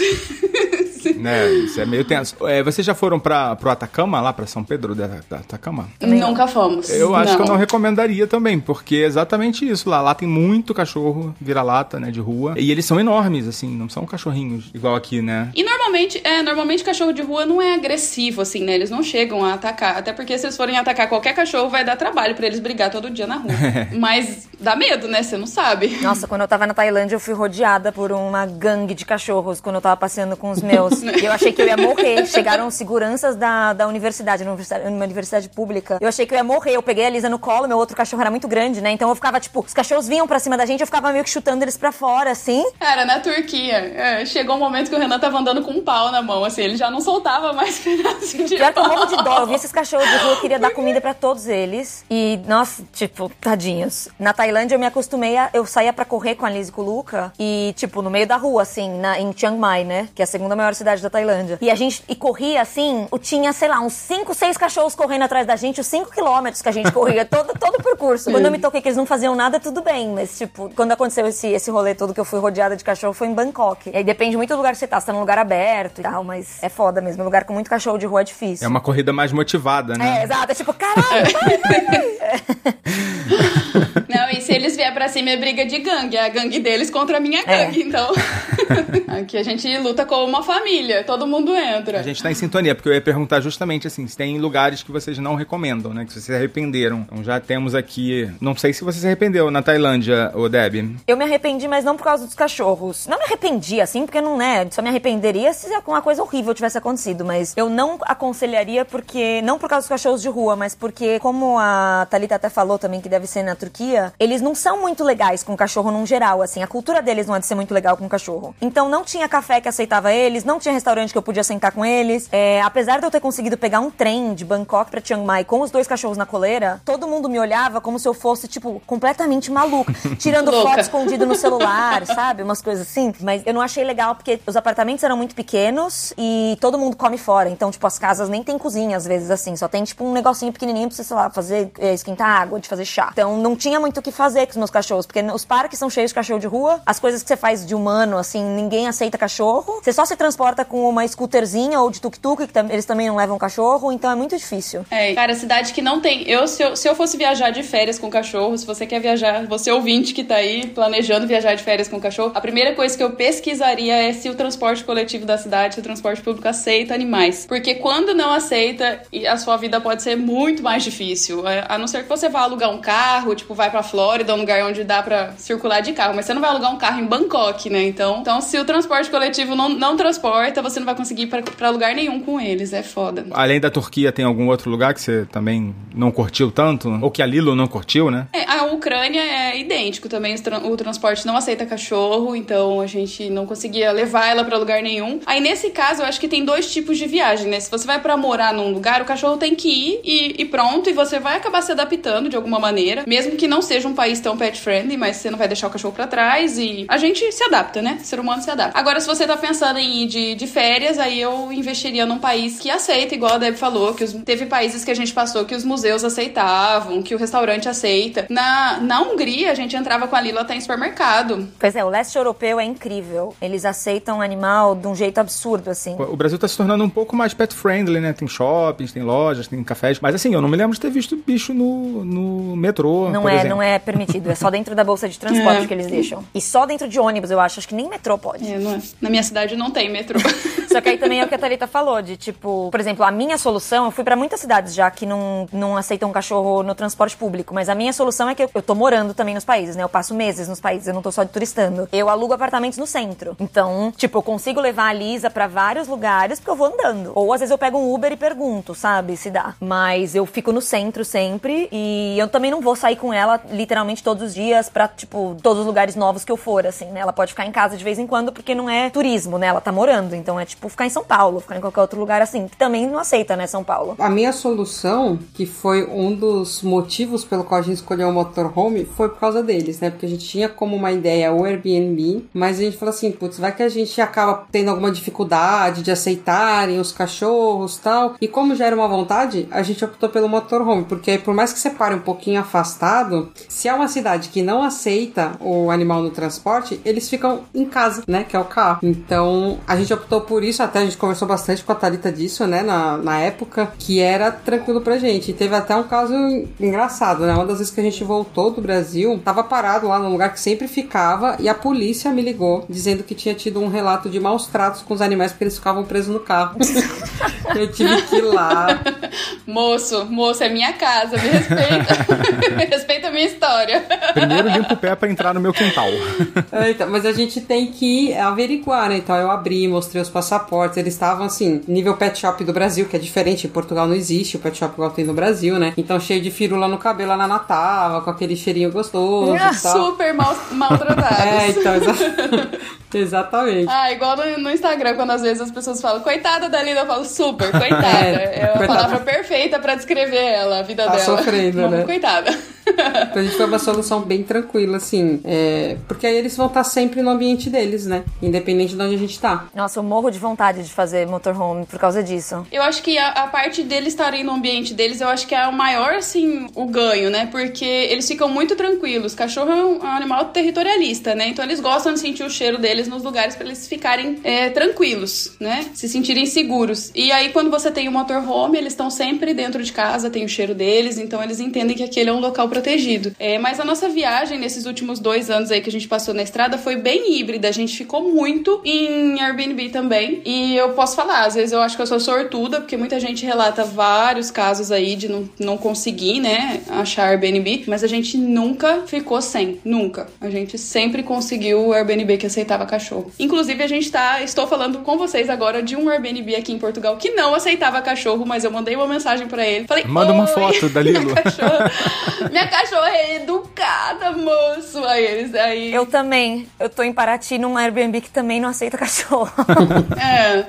[laughs] né, isso é meio tenso. É, vocês já foram pra, pro Atacama, lá pra São Pedro da, da Atacama? Nunca fomos. Eu acho que eu não recomendaria também, porque é exatamente isso lá. Lá tem muito cachorro vira-lata, né, de rua. E eles são enormes, assim, não são cachorrinhos igual aqui, né? E normalmente, é, normalmente cachorro de rua não é agressivo, assim, né? Eles não chegam a atacar. Até porque se eles forem atacar qualquer cachorro, vai dar trabalho pra eles brigar todo dia na rua. [laughs] Mas dá medo, né? Você não sabe. Nossa, quando eu tava na Tailândia, eu fui rodeada por uma gangue de cachorros quando eu tava passeando com os meus. [laughs] e eu achei que eu ia morrer. Chegaram seguranças da, da universidade, numa universidade, pública. Eu achei que eu ia morrer. Eu peguei a Lisa no colo, meu outro cachorro era muito grande, né? Então eu ficava, tipo, os cachorros vinham pra cima da gente, eu ficava meio que chutando eles pra fora, assim. Cara, na Turquia, é, chegou um momento que o Renan tava andando com um pau na mão, assim, ele já não soltava mais [laughs] pedaço de Pior que eu pau. morro de dó. Eu vi esses cachorros de rua, eu queria dar comida pra todos eles. E, nossa, tipo, tadinhos. Na Tailândia eu me acostumei a. Eu saía pra correr com a Liz e com o Luca. E, tipo, no meio da rua, assim, na, em Chiang Mai, né? Que é a segunda maior cidade da Tailândia. E a gente e corria assim, tinha, sei lá, uns 5, 6 cachorros correndo atrás da gente, os 5 quilômetros que a gente corria, [laughs] todo, todo o percurso. Quando eu me toquei que eles não faziam nada, tudo bem. Mas, tipo, quando aconteceu esse, esse rolê todo que eu fui rodeada de cachorro, foi em Bangkok. E aí depende muito do lugar que você tá. Você tá num lugar aberto e tal, mas é foda mesmo. Lugar com muito cachorro de rua é difícil. É uma corrida mais motivada, né? É, exato. É tipo, caralho, vai, vai. [laughs] [laughs] Eles vier pra cima é briga de gangue, é a gangue deles contra a minha É. gangue, então. [laughs] Aqui a gente luta como uma família, todo mundo entra. A gente tá em sintonia, porque eu ia perguntar justamente assim, se tem lugares que vocês não recomendam, né? Que vocês se arrependeram. Então já temos aqui. Não sei se você se arrependeu na Tailândia, ô Deb. Eu me arrependi, mas não por causa dos cachorros. Não me arrependi, assim, porque não, né? Só me arrependeria se alguma coisa horrível tivesse acontecido. Mas eu não aconselharia porque. Não por causa dos cachorros de rua, mas porque, como a Thalita até falou também que deve ser na Turquia, eles não são muito legais com cachorro num geral, assim. A cultura deles não é de ser muito legal com cachorro. Então não tinha café que aceitava eles, não tinha restaurante que eu podia sentar com eles. É, apesar de eu ter conseguido pegar um trem de Bangkok pra Chiang Mai com os dois cachorros na coleira, todo mundo me olhava como se eu fosse, tipo, completamente maluca. [laughs] Tirando foto escondido no celular, sabe? Umas coisas assim. Mas eu não achei legal porque os apartamentos eram muito pequenos e todo mundo come fora. Então, tipo, as casas nem tem cozinha às vezes assim. Só tem, tipo, um negocinho pequenininho pra você, sei lá, fazer, é, esquentar água, de fazer chá. Então, não tinha muito o que fazer com os meus cachorros. Porque os parques são cheios de cachorro de rua. As coisas que você faz de humano, assim, ninguém aceita cachorro. Você só se transporta com uma scooterzinha ou de tuk-tuk, que eles também não levam cachorro. Então, é muito difícil. É, cara, cidade que não tem. Eu se, eu, se eu fosse viajar de férias com cachorro, se você quer viajar, você ouvinte que tá aí planejando viajar de férias com cachorro, a primeira coisa que eu pesquisaria é se o transporte coletivo da cidade, se o transporte público aceita animais. Porque quando não aceita, a sua vida pode ser muito mais difícil. É, A não ser que você vá alugar um carro, tipo, vai pra Flórida, um lugar onde dá pra circular de carro, mas você não vai alugar um carro em Bangkok, né? Então, então se o transporte coletivo não, não transporta, você não vai conseguir ir pra, pra lugar nenhum com eles. É foda. Além da Turquia, tem algum outro lugar que você também não curtiu tanto? Ou que a Lilo não curtiu, né? É, a Ucrânia é idêntico também. O, tra- o transporte não aceita cachorro, então a gente não conseguia levar ela pra lugar nenhum. Aí nesse caso, eu acho que tem dois tipos de viagem, né? Se você vai pra morar num lugar, o cachorro tem que ir e, e pronto, e você vai acabar se adaptando de alguma maneira, mesmo que não seja um país tão pet friendly, mas você não vai deixar o cachorro pra trás e a gente se adapta, né? O ser humano se adapta. Agora, se você tá pensando em ir de, de férias, aí eu investiria num país que aceita, igual a Deb falou, que os- teve países que a gente passou que os museus aceitavam, que o restaurante aceita. Na, na Hungria, a gente entrava com a Lila até em supermercado. Pois é, o leste europeu é incrível. Eles aceitam o animal de um jeito absurdo, assim. O Brasil tá se tornando um pouco mais pet friendly, né? Tem shoppings, tem lojas, tem cafés. Mas assim, eu não me lembro de ter visto bicho no, no metrô. Não por é, exemplo. não é permitido. É só dentro da bolsa de transporte É. que eles deixam. E só dentro de ônibus, eu acho. Acho que nem metrô pode. É, não é? Na minha cidade não tem metrô. [laughs] Só que aí também é o que a Thalita falou, de tipo, por exemplo, a minha solução, eu fui pra muitas cidades já que não, não aceitam cachorro no transporte público, mas a minha solução é que eu, eu tô morando também nos países, né? Eu passo meses nos países, eu não tô só de turistando. Eu alugo apartamentos no centro. Então, tipo, eu consigo levar a Lisa pra vários lugares porque eu vou andando. Ou às vezes eu pego um Uber e pergunto, sabe, se dá. Mas eu fico no centro sempre e eu também não vou sair com ela literalmente todos os dias pra, tipo, todos os lugares novos que eu for, assim, né? Ela pode ficar em casa de vez em quando porque não é turismo, né? Ela tá morando. Então é tipo ficar em São Paulo, ficar em qualquer outro lugar assim, que também não aceita, né, São Paulo. A minha solução, que foi um dos motivos pelo qual a gente escolheu o motorhome, foi por causa deles, né? Porque a gente tinha como uma ideia o Airbnb, mas a gente falou assim, putz, vai que a gente acaba tendo alguma dificuldade de aceitarem os cachorros tal. E como já era uma vontade, a gente optou pelo motorhome, porque por mais que você pare um pouquinho afastado, se é uma cidade que não aceita o animal no transporte, eles ficam em casa, né? Que é o carro. Então, a gente optou por isso, até a gente conversou bastante com a Thalita disso, né? Na, na época, que era tranquilo pra gente. E teve até um caso engraçado, né? Uma das vezes que a gente voltou do Brasil, tava parado lá num lugar que sempre ficava e a polícia me ligou dizendo que tinha tido um relato de maus tratos com os animais porque eles ficavam presos no carro. [laughs] Eu tive que ir lá. moço, moço, é minha casa, me respeita. [laughs] respeita a minha história. Primeiro limpa o pé pra entrar no meu quintal. É, [laughs] então, mas a gente tem que averiguar, né? Então eu abri, mostrei os passaportes, eles estavam assim, nível pet shop do Brasil, que é diferente, em Portugal não existe o pet shop igual tem no Brasil, né? Então cheio de firula no cabelo, a Nana tava, com aquele cheirinho gostoso e tal. Super mal, maltratados. [laughs] É, então, exa- [laughs] exatamente. Ah, igual no, no Instagram, quando às vezes as pessoas falam, coitada da Lina, eu falo, super, coitada. É, É, a coitada. palavra perfeita pra descrever ela, a vida Tá dela. sofrendo, Vamos, né? Coitada. Então a gente foi uma solução bem tranquila, assim. é, porque aí eles vão estar sempre no ambiente deles, né? Independente de onde a gente tá. Nossa, eu morro de vontade de fazer motorhome por causa disso. Eu acho que a, a parte deles estarem no ambiente deles, eu acho que é o maior, assim, o ganho, né? Porque eles ficam muito tranquilos. Cachorro é um, é animal territorialista, né? Então eles gostam de sentir o cheiro deles nos lugares pra eles ficarem é, tranquilos, né? Se sentirem seguros. E aí, quando você tem o motorhome, eles estão sempre dentro de casa, tem o cheiro deles, então eles entendem que aquele é um local protegido. É, mas a nossa viagem nesses últimos dois anos aí que a gente passou na estrada foi bem híbrida. A gente ficou muito em Airbnb também. E eu posso falar, às vezes eu acho que eu sou sortuda, porque muita gente relata vários casos aí de não, não conseguir, né, achar Airbnb, mas a gente nunca ficou sem. Nunca. A gente sempre conseguiu o Airbnb que aceitava cachorro. Inclusive, a gente tá. Estou falando com vocês agora de um Airbnb aqui em Portugal que não aceitava cachorro, mas eu mandei uma mensagem pra ele. Falei, Manda uma "Oi, foto da Lilo." [laughs] [laughs] Minha cachorra, minha cachorra é educada, moço. Aí eles. Aí, Eu também. Eu tô em Paraty num Airbnb que também não aceita cachorro. [laughs] É.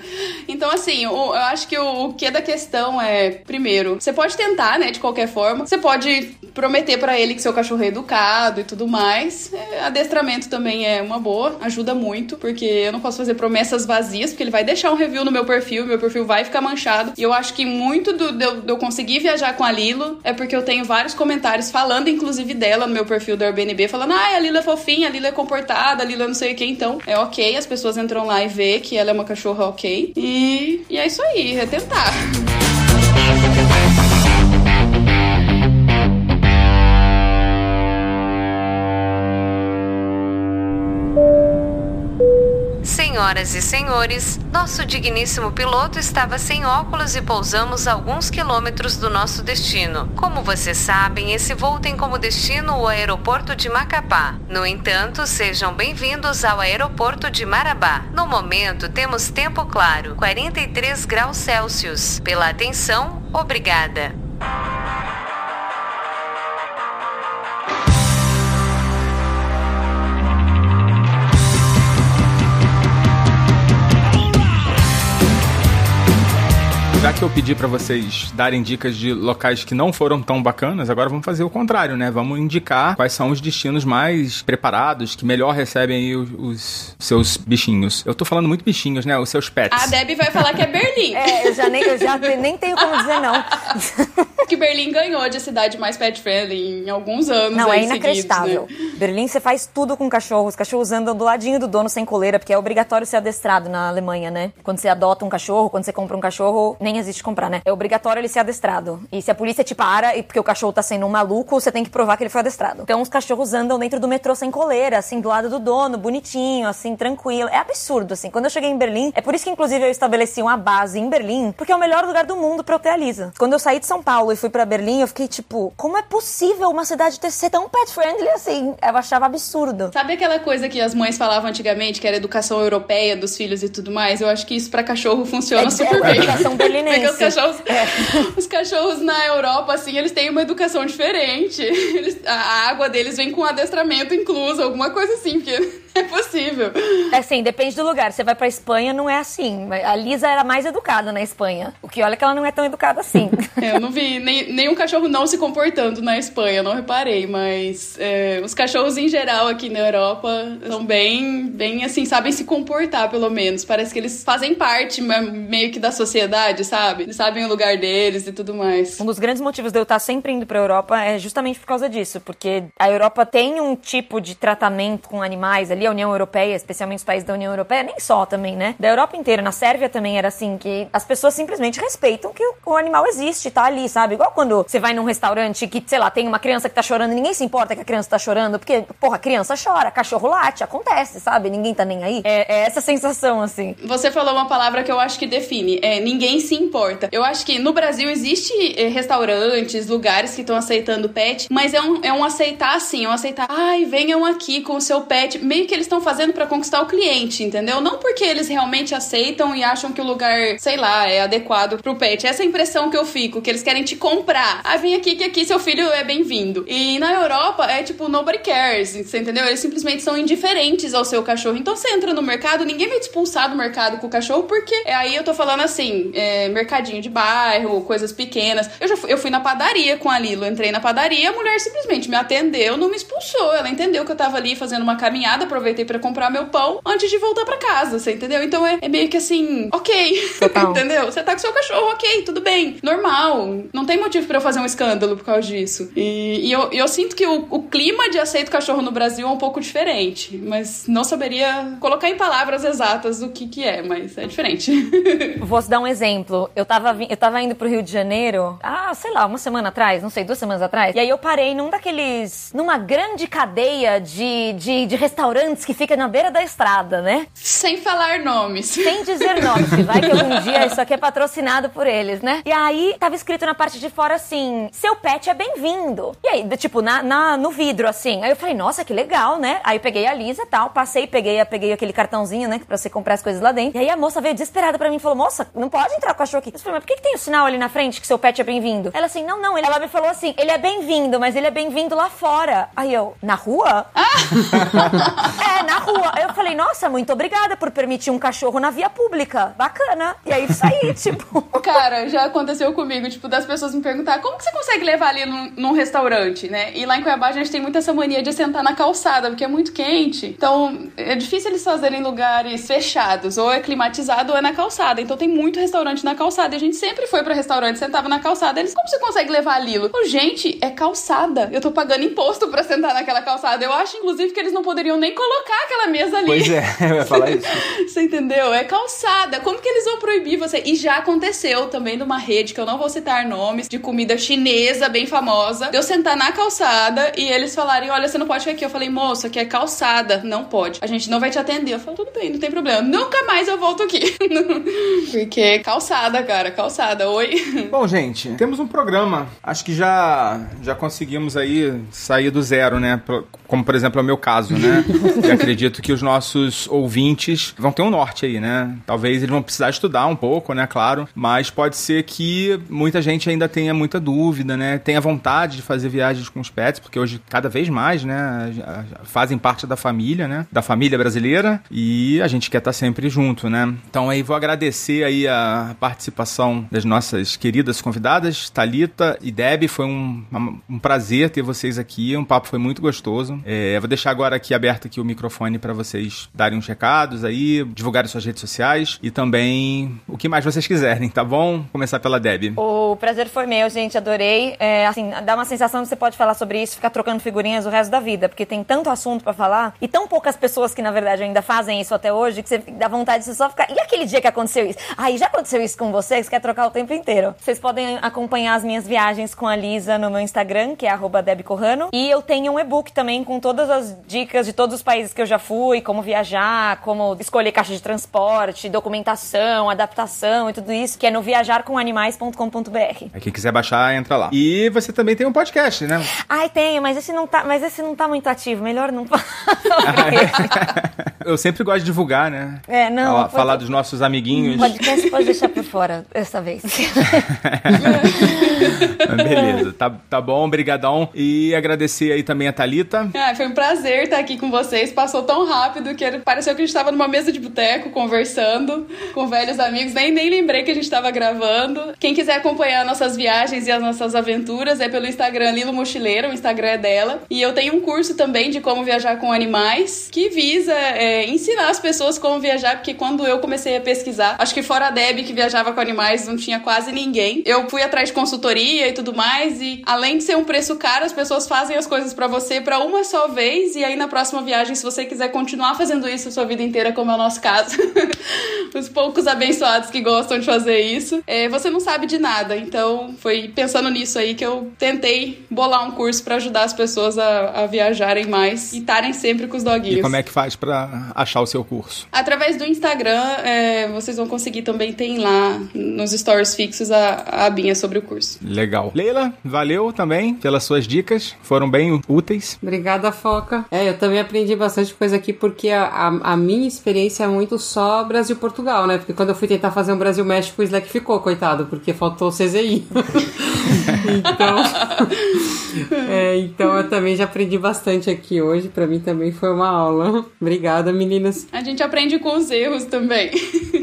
Então, assim, o- eu acho que o, o que da questão é, primeiro, você pode tentar, né, de qualquer forma. Você pode prometer pra ele que seu cachorro é educado e tudo mais. É, adestramento também é uma boa, ajuda muito, porque eu não posso fazer promessas vazias, porque ele vai deixar um review no meu perfil, meu perfil vai ficar manchado. E eu acho que muito do, de, eu, de eu conseguir viajar com a Lilo é porque eu tenho vários comentários falando, inclusive, dela no meu perfil do Airbnb, falando, ah, a Lilo é fofinha, a Lilo é comportada, a Lilo é não sei o que, então é ok, as pessoas entram lá e vê que ela é uma cachorra ok. E, e é isso aí, é tentar. Senhoras e senhores, nosso digníssimo piloto estava sem óculos e pousamos alguns quilômetros do nosso destino. Como vocês sabem, esse voo tem como destino o aeroporto de Macapá. No entanto, sejam bem-vindos ao aeroporto de Marabá. No momento, temos tempo claro, 43 graus Celsius. Pela atenção, obrigada. Já que eu pedi pra vocês darem dicas de locais que não foram tão bacanas, agora vamos fazer o contrário, né? Vamos indicar quais são os destinos mais preparados, que melhor recebem aí os, os seus bichinhos. Eu tô falando muito bichinhos, né? Os seus pets. A Debbie vai falar que é Berlim. É, eu já nem, eu já nem tenho como dizer não. [laughs] que Berlim ganhou de cidade mais pet friendly em alguns anos. Não, é inacreditável. seguidos, né? Berlim, você faz tudo com cachorro. Os cachorros andam do ladinho do dono sem coleira, porque é obrigatório ser adestrado na Alemanha, né? Quando você adota um cachorro, quando você compra um cachorro, nem existe comprar, né? É obrigatório ele ser adestrado. E se a polícia te para, e porque o cachorro tá sendo um maluco, você tem que provar que ele foi adestrado. Então os cachorros andam dentro do metrô sem coleira, assim, do lado do dono, bonitinho, assim, tranquilo. É absurdo, assim. Quando eu cheguei em Berlim, é por isso que, inclusive, eu estabeleci uma base em Berlim, porque é o melhor lugar do mundo pra eu ter a Lisa. Quando eu saí de São Paulo e fui pra Berlim, eu fiquei tipo, como é possível uma cidade ter ser tão pet friendly assim? Eu achava absurdo. Sabe aquela coisa que as mães falavam antigamente, que era educação europeia dos filhos e tudo mais? Eu acho que isso pra cachorro funciona É- super é bem. educação Porque os cachorros, É. [laughs] os cachorros na Europa, assim, eles têm uma educação diferente. Eles- a água deles vem com adestramento incluso, alguma coisa assim, porque [laughs] é possível. Assim, depende do lugar. Você vai pra Espanha, não é assim. A Lisa era mais educada na Espanha. O que olha que ela não é tão educada assim. [laughs] É, Eu não vi nem, nenhum cachorro não se comportando na Espanha, não reparei, mas é, os cachorros em geral aqui na Europa são bem, bem assim, sabem se comportar pelo menos. Parece que eles fazem parte me- meio que da sociedade, sabe? Eles sabem o lugar deles e tudo mais. Um dos grandes motivos de eu estar sempre indo pra Europa é justamente por causa disso, porque a Europa tem um tipo de tratamento com animais ali, a União Europeia, especialmente os países da União Europeia, nem só também, né? Da Europa inteira, na Sérvia também era assim, que as pessoas simplesmente respeitam que o, animal existe, tá ali, sabe? Igual quando você vai num restaurante que, sei lá, tem uma criança que tá chorando e ninguém se importa que a criança tá chorando, porque, porra, criança chora, cachorro late, acontece, sabe? Ninguém tá nem aí. É, é essa sensação, assim. Você falou uma palavra que eu acho que define, é ninguém se importa. Eu acho que no Brasil existe eh, restaurantes, lugares que estão aceitando pet, mas é um, é um aceitar assim, é um aceitar, ai, venham aqui com o seu pet, meio que eles estão fazendo pra conquistar o cliente, entendeu? Não porque eles realmente aceitam e acham que o lugar, sei lá, é adequado pro pet. Essa é a impressão que eu fico, que eles querem te comprar. Ah, vem aqui que aqui seu filho é bem-vindo. E na Europa é tipo nobody cares, você entendeu? Eles simplesmente são indiferentes ao seu cachorro. Então você entra no mercado, ninguém vai te expulsar do mercado com o cachorro, porque é, aí eu tô falando assim, é, mercadinho de bairro, coisas pequenas. Eu já fui, eu fui na padaria com a Lilo, entrei na padaria, a mulher simplesmente me atendeu, não me expulsou. Ela entendeu que eu tava ali fazendo uma caminhada, aproveitei pra comprar meu pão antes de voltar pra casa, você entendeu? Então é, é meio que assim, ok, [laughs] entendeu? Você tá com seu cachorro, ok, tudo bem, normal. Não tem motivo pra eu fazer um escândalo por causa disso. E, e eu, eu sinto que o, o clima de aceito cachorro no Brasil é um pouco diferente, mas não saberia colocar em palavras exatas o que que é, mas é diferente. [laughs] Vou te dar um exemplo. Eu tava, eu tava indo pro Rio de Janeiro, ah, sei lá, uma semana atrás, não sei, duas semanas atrás. E aí eu parei num daqueles. numa grande cadeia de, de, de restaurantes que fica na beira da estrada, né? Sem falar nomes. Sem dizer nomes. [laughs] Vai que algum dia isso aqui é patrocinado por eles, né? E aí tava escrito na parte de fora assim: seu pet é bem-vindo. E aí, tipo, na, na- no vidro, assim. Aí eu falei, nossa, que legal, né? Aí eu peguei a Lisa e tal, passei, peguei, peguei aquele cartãozinho, né? Pra você comprar as coisas lá dentro. E aí a moça veio desesperada pra mim e falou: moça, não pode entrar com o cachorro aqui. Eu falei, mas por que, que tem o sinal ali na frente que seu pet é bem-vindo? Ela assim, não, não. ele- Ela me falou assim: ele é bem-vindo, mas ele é bem-vindo lá fora. Aí eu, na rua? [laughs] É, na rua. Aí eu falei, nossa, muito obrigada por permitir um cachorro na via pública. Bacana. E aí saí, [laughs] tipo. Cara, já aconteceu comigo, tipo, das pessoas me perguntar como que você consegue levar ali num, num restaurante, né? E lá em Cuiabá a gente tem muito essa mania de sentar na calçada, porque é muito quente. Então, é difícil eles fazerem lugares fechados, ou é climatizado ou é na calçada. Então tem muito restaurante na calçada. E a gente sempre foi pra restaurante, sentava na calçada. Eles, como você consegue levar a Lilo? Eu, gente, é calçada. Eu tô pagando imposto pra sentar naquela calçada. Eu acho, inclusive, que eles não poderiam nem colocar aquela mesa ali. Pois é, [laughs] eu ia falar isso. [laughs] Você entendeu? É calçada. Como que eles vão proibir você? E já aconteceu também de uma rede, que eu não vou citar nomes, de comida chinesa bem famosa. Eu sentar na calçada e eles falarem: Olha, você não pode ficar aqui. Eu falei, moço, aqui é calçada, não pode. A gente não vai te atender. Eu falei, tudo bem, não tem problema. Nunca mais eu volto aqui. [laughs] Porque é calçada, cara, calçada. Oi. [laughs] Bom, gente, temos um programa. Acho que já já conseguimos aí sair do zero, né? Como, por exemplo, é o meu caso, né? [laughs] e acredito que os nossos ouvintes vão ter um norte aí, né? Talvez eles vão precisar estudar um pouco, né? Claro. Mas pode ser que muita gente ainda tenha muita dúvida, né? Tenha vontade de fazer viagens com os pets, porque hoje, cada vez mais, né? Fazem parte da família, né? Da família brasileira. E a gente quer estar sempre junto, né? Então aí vou agradecer aí a participação das nossas queridas convidadas, Talita e Deb. Foi um, um prazer ter vocês aqui. Um papo foi muito gostoso. É, vou deixar agora aqui aberto aqui o microfone para vocês darem uns recados aí, divulgarem suas redes sociais e também o que mais vocês quiserem, tá bom? Começar pela Deb. O prazer foi meu, gente, adorei. É, assim, dá uma sensação de você pode falar sobre isso, ficar trocando figurinhas o resto da vida, porque tem tanto assunto pra falar e tão poucas pessoas que na verdade ainda fazem isso até hoje que você dá vontade de só ficar. E aquele dia que aconteceu isso? Aí já aconteceu isso com você, que você quer trocar o tempo inteiro. Vocês podem acompanhar as minhas viagens com a Lisa no meu Instagram, que é arroba Deb Corrano. E eu tenho um e-book também com todas as dicas de todos os países que eu já fui, como viajar, como escolher caixa de transporte, documentação, adaptação e tudo isso, que é no viajarcomanimais.com.br. Quem quiser baixar, entra lá. E você também tem um podcast, né? Ai, tenho, mas esse não tá, mas esse não tá muito ativo. Melhor não. [laughs] [laughs] Eu sempre gosto de divulgar, né? É, não, Falar, falar dos nossos amiguinhos. Podcast pode deixar por fora dessa vez. [laughs] Beleza, tá, tá bom, brigadão. E agradecer aí também a Thalita. Ah, foi um prazer estar aqui com vocês. Passou tão rápido que pareceu que a gente estava numa mesa de boteco conversando com velhos amigos. Nem, nem lembrei que a gente estava gravando. Quem quiser acompanhar nossas viagens e as nossas aventuras é pelo Instagram Lilo Mochileira, o Instagram é dela. E eu tenho um curso também de como viajar com animais que visa é, ensinar as pessoas como viajar, porque quando eu comecei a pesquisar, acho que fora a Deb que viajava com animais não tinha quase ninguém. Eu fui atrás de consultoria e tudo mais e além de ser um preço caro, as pessoas fazem as coisas pra você pra uma só vez e aí na próxima viagem, se você quiser continuar fazendo isso a sua vida inteira, como é o nosso caso, [laughs] os poucos abençoados que gostam de fazer isso, é, você não sabe de nada. Então foi pensando nisso aí que eu tentei bolar um curso pra ajudar as pessoas a, a viajarem mais e estarem sempre com os doguinhos. E como é que faz pra achar o seu curso? Através do Instagram, é, vocês vão conseguir também, tem lá nos stories fixos a, a abinha sobre o curso. Legal. Leila, valeu também pelas suas dicas. Foram bem úteis. Obrigada, Foca. É, eu também aprendi bastante coisa aqui, porque a, a, a minha experiência é muito só Brasil-Portugal, né? Porque quando eu fui tentar fazer um Brasil-México, o Slack ficou, coitado, porque faltou o CZI. [laughs] então, é, então eu também já aprendi bastante aqui hoje. Pra mim também foi uma aula. Obrigada, meninas. A gente aprende com os erros também.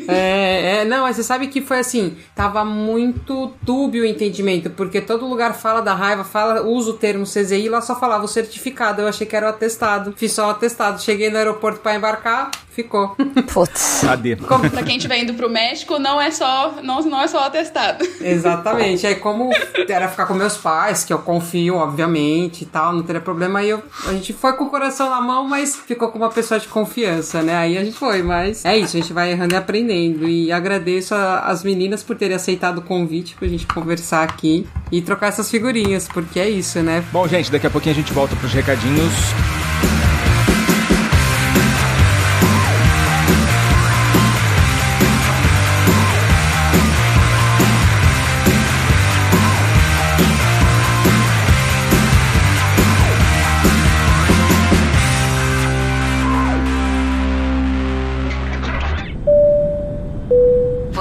É, é, não, mas você sabe que foi assim, tava muito dúbio o entendimento, porque todo lugar fala da raiva, fala, usa o termo CZI, lá só falava o certificado, eu achei que era o atestado. Fiz só o atestado, cheguei no aeroporto pra embarcar, ficou. [laughs] Putz. Cadê? pra quem estiver indo pro México, não é só, não, não é só atestado. Exatamente. Aí como era ficar com meus pais, que eu confio, obviamente, e tal, não teria problema, aí eu, a gente foi com o coração na mão, mas ficou com uma pessoa de confiança, né? Aí a gente foi, mas é isso, a gente vai errando e aprendendo. E agradeço a- as meninas por terem aceitado o convite pra gente conversar aqui e trocar essas figurinhas, porque é isso, né? Bom, gente, daqui a pouquinho a gente volta pros recadinhos.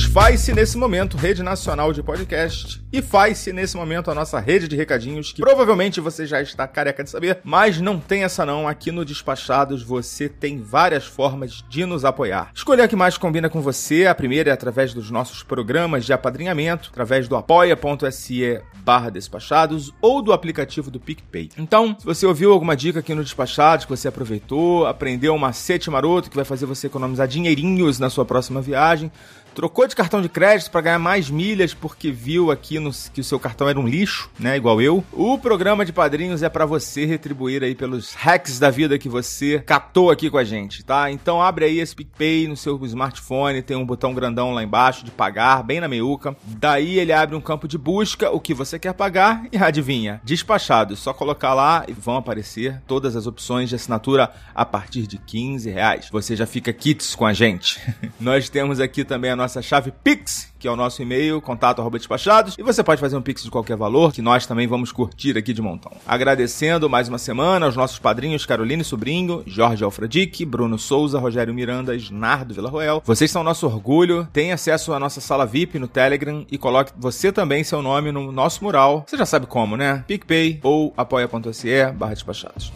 Faz-se nesse momento Rede Nacional de Podcast e faz-se nesse momento a nossa rede de recadinhos que provavelmente você já está careca de saber, mas não tem essa não. Aqui no Despachados você tem várias formas de nos apoiar. Escolher a que mais combina com você. A primeira é através dos nossos programas de apadrinhamento, através do apoia.se barra despachados ou do aplicativo do PicPay. Então, se você ouviu alguma dica aqui no Despachados que você aproveitou, aprendeu um macete maroto que vai fazer você economizar dinheirinhos na sua próxima viagem, Trocou de cartão de crédito para ganhar mais milhas porque viu aqui no, que o seu cartão era um lixo, né? Igual eu. O programa de padrinhos é para você retribuir aí pelos hacks da vida que você catou aqui com a gente, tá? Então abre aí esse PicPay no seu smartphone, tem um botão grandão lá embaixo de pagar, bem na meiuca. Daí ele abre um campo de busca, o que você quer pagar e adivinha, despachado. Só colocar lá e vão aparecer todas as opções de assinatura a partir de 15 reais. Você já fica kits com a gente. [laughs] Nós temos aqui também a nossa chave Pix, que é o nosso e-mail, contato despachados, e você pode fazer um Pix de qualquer valor, que nós também vamos curtir aqui de montão. Agradecendo mais uma semana aos nossos padrinhos Caroline Sobrinho, Jorge Alfredique, Bruno Souza, Rogério Miranda, Snardo Villarroel. Vocês são nosso orgulho, tem acesso à nossa sala VIP no Telegram e coloque você também seu nome no nosso mural. Você já sabe como, né? PicPay ou apoia.se barra despachados.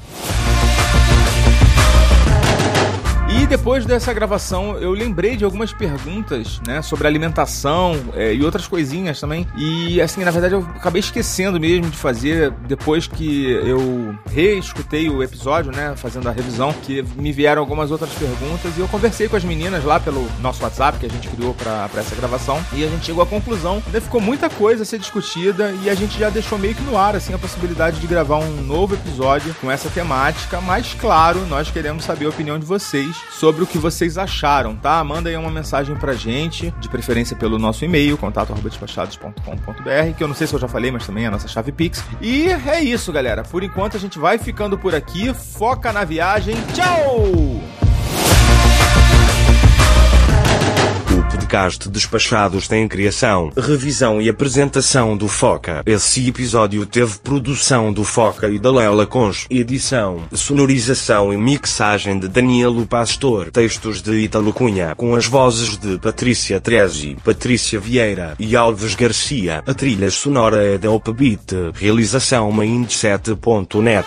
E depois dessa gravação, eu lembrei de algumas perguntas, né, sobre alimentação é, e outras coisinhas também. E assim, na verdade, eu acabei esquecendo mesmo de fazer depois que eu reescutei o episódio, né, fazendo a revisão, que me vieram algumas outras perguntas e eu conversei com as meninas lá pelo nosso WhatsApp que a gente criou para essa gravação e a gente chegou à conclusão. Ainda ficou muita coisa a ser discutida e a gente já deixou meio que no ar assim a possibilidade de gravar um novo episódio com essa temática, mas claro, nós queremos saber a opinião de vocês sobre o que vocês acharam, tá? Manda aí uma mensagem pra gente, de preferência pelo nosso e-mail, contato@despachados.com.br, que eu não sei se eu já falei, mas também é a nossa chave Pix. E é isso, galera. Por enquanto a gente vai ficando por aqui. Foca na viagem. Tchau! Podcast Despachados tem criação, revisão e apresentação do Foca. Esse episódio teve produção do Foca e da Leila Conch, edição, sonorização e mixagem de Danielo Pastor, textos de Italo Cunha, com as vozes de Patrícia Trezi, Patrícia Vieira e Alves Garcia. A trilha sonora é da Opbeat, realização Mindset.net.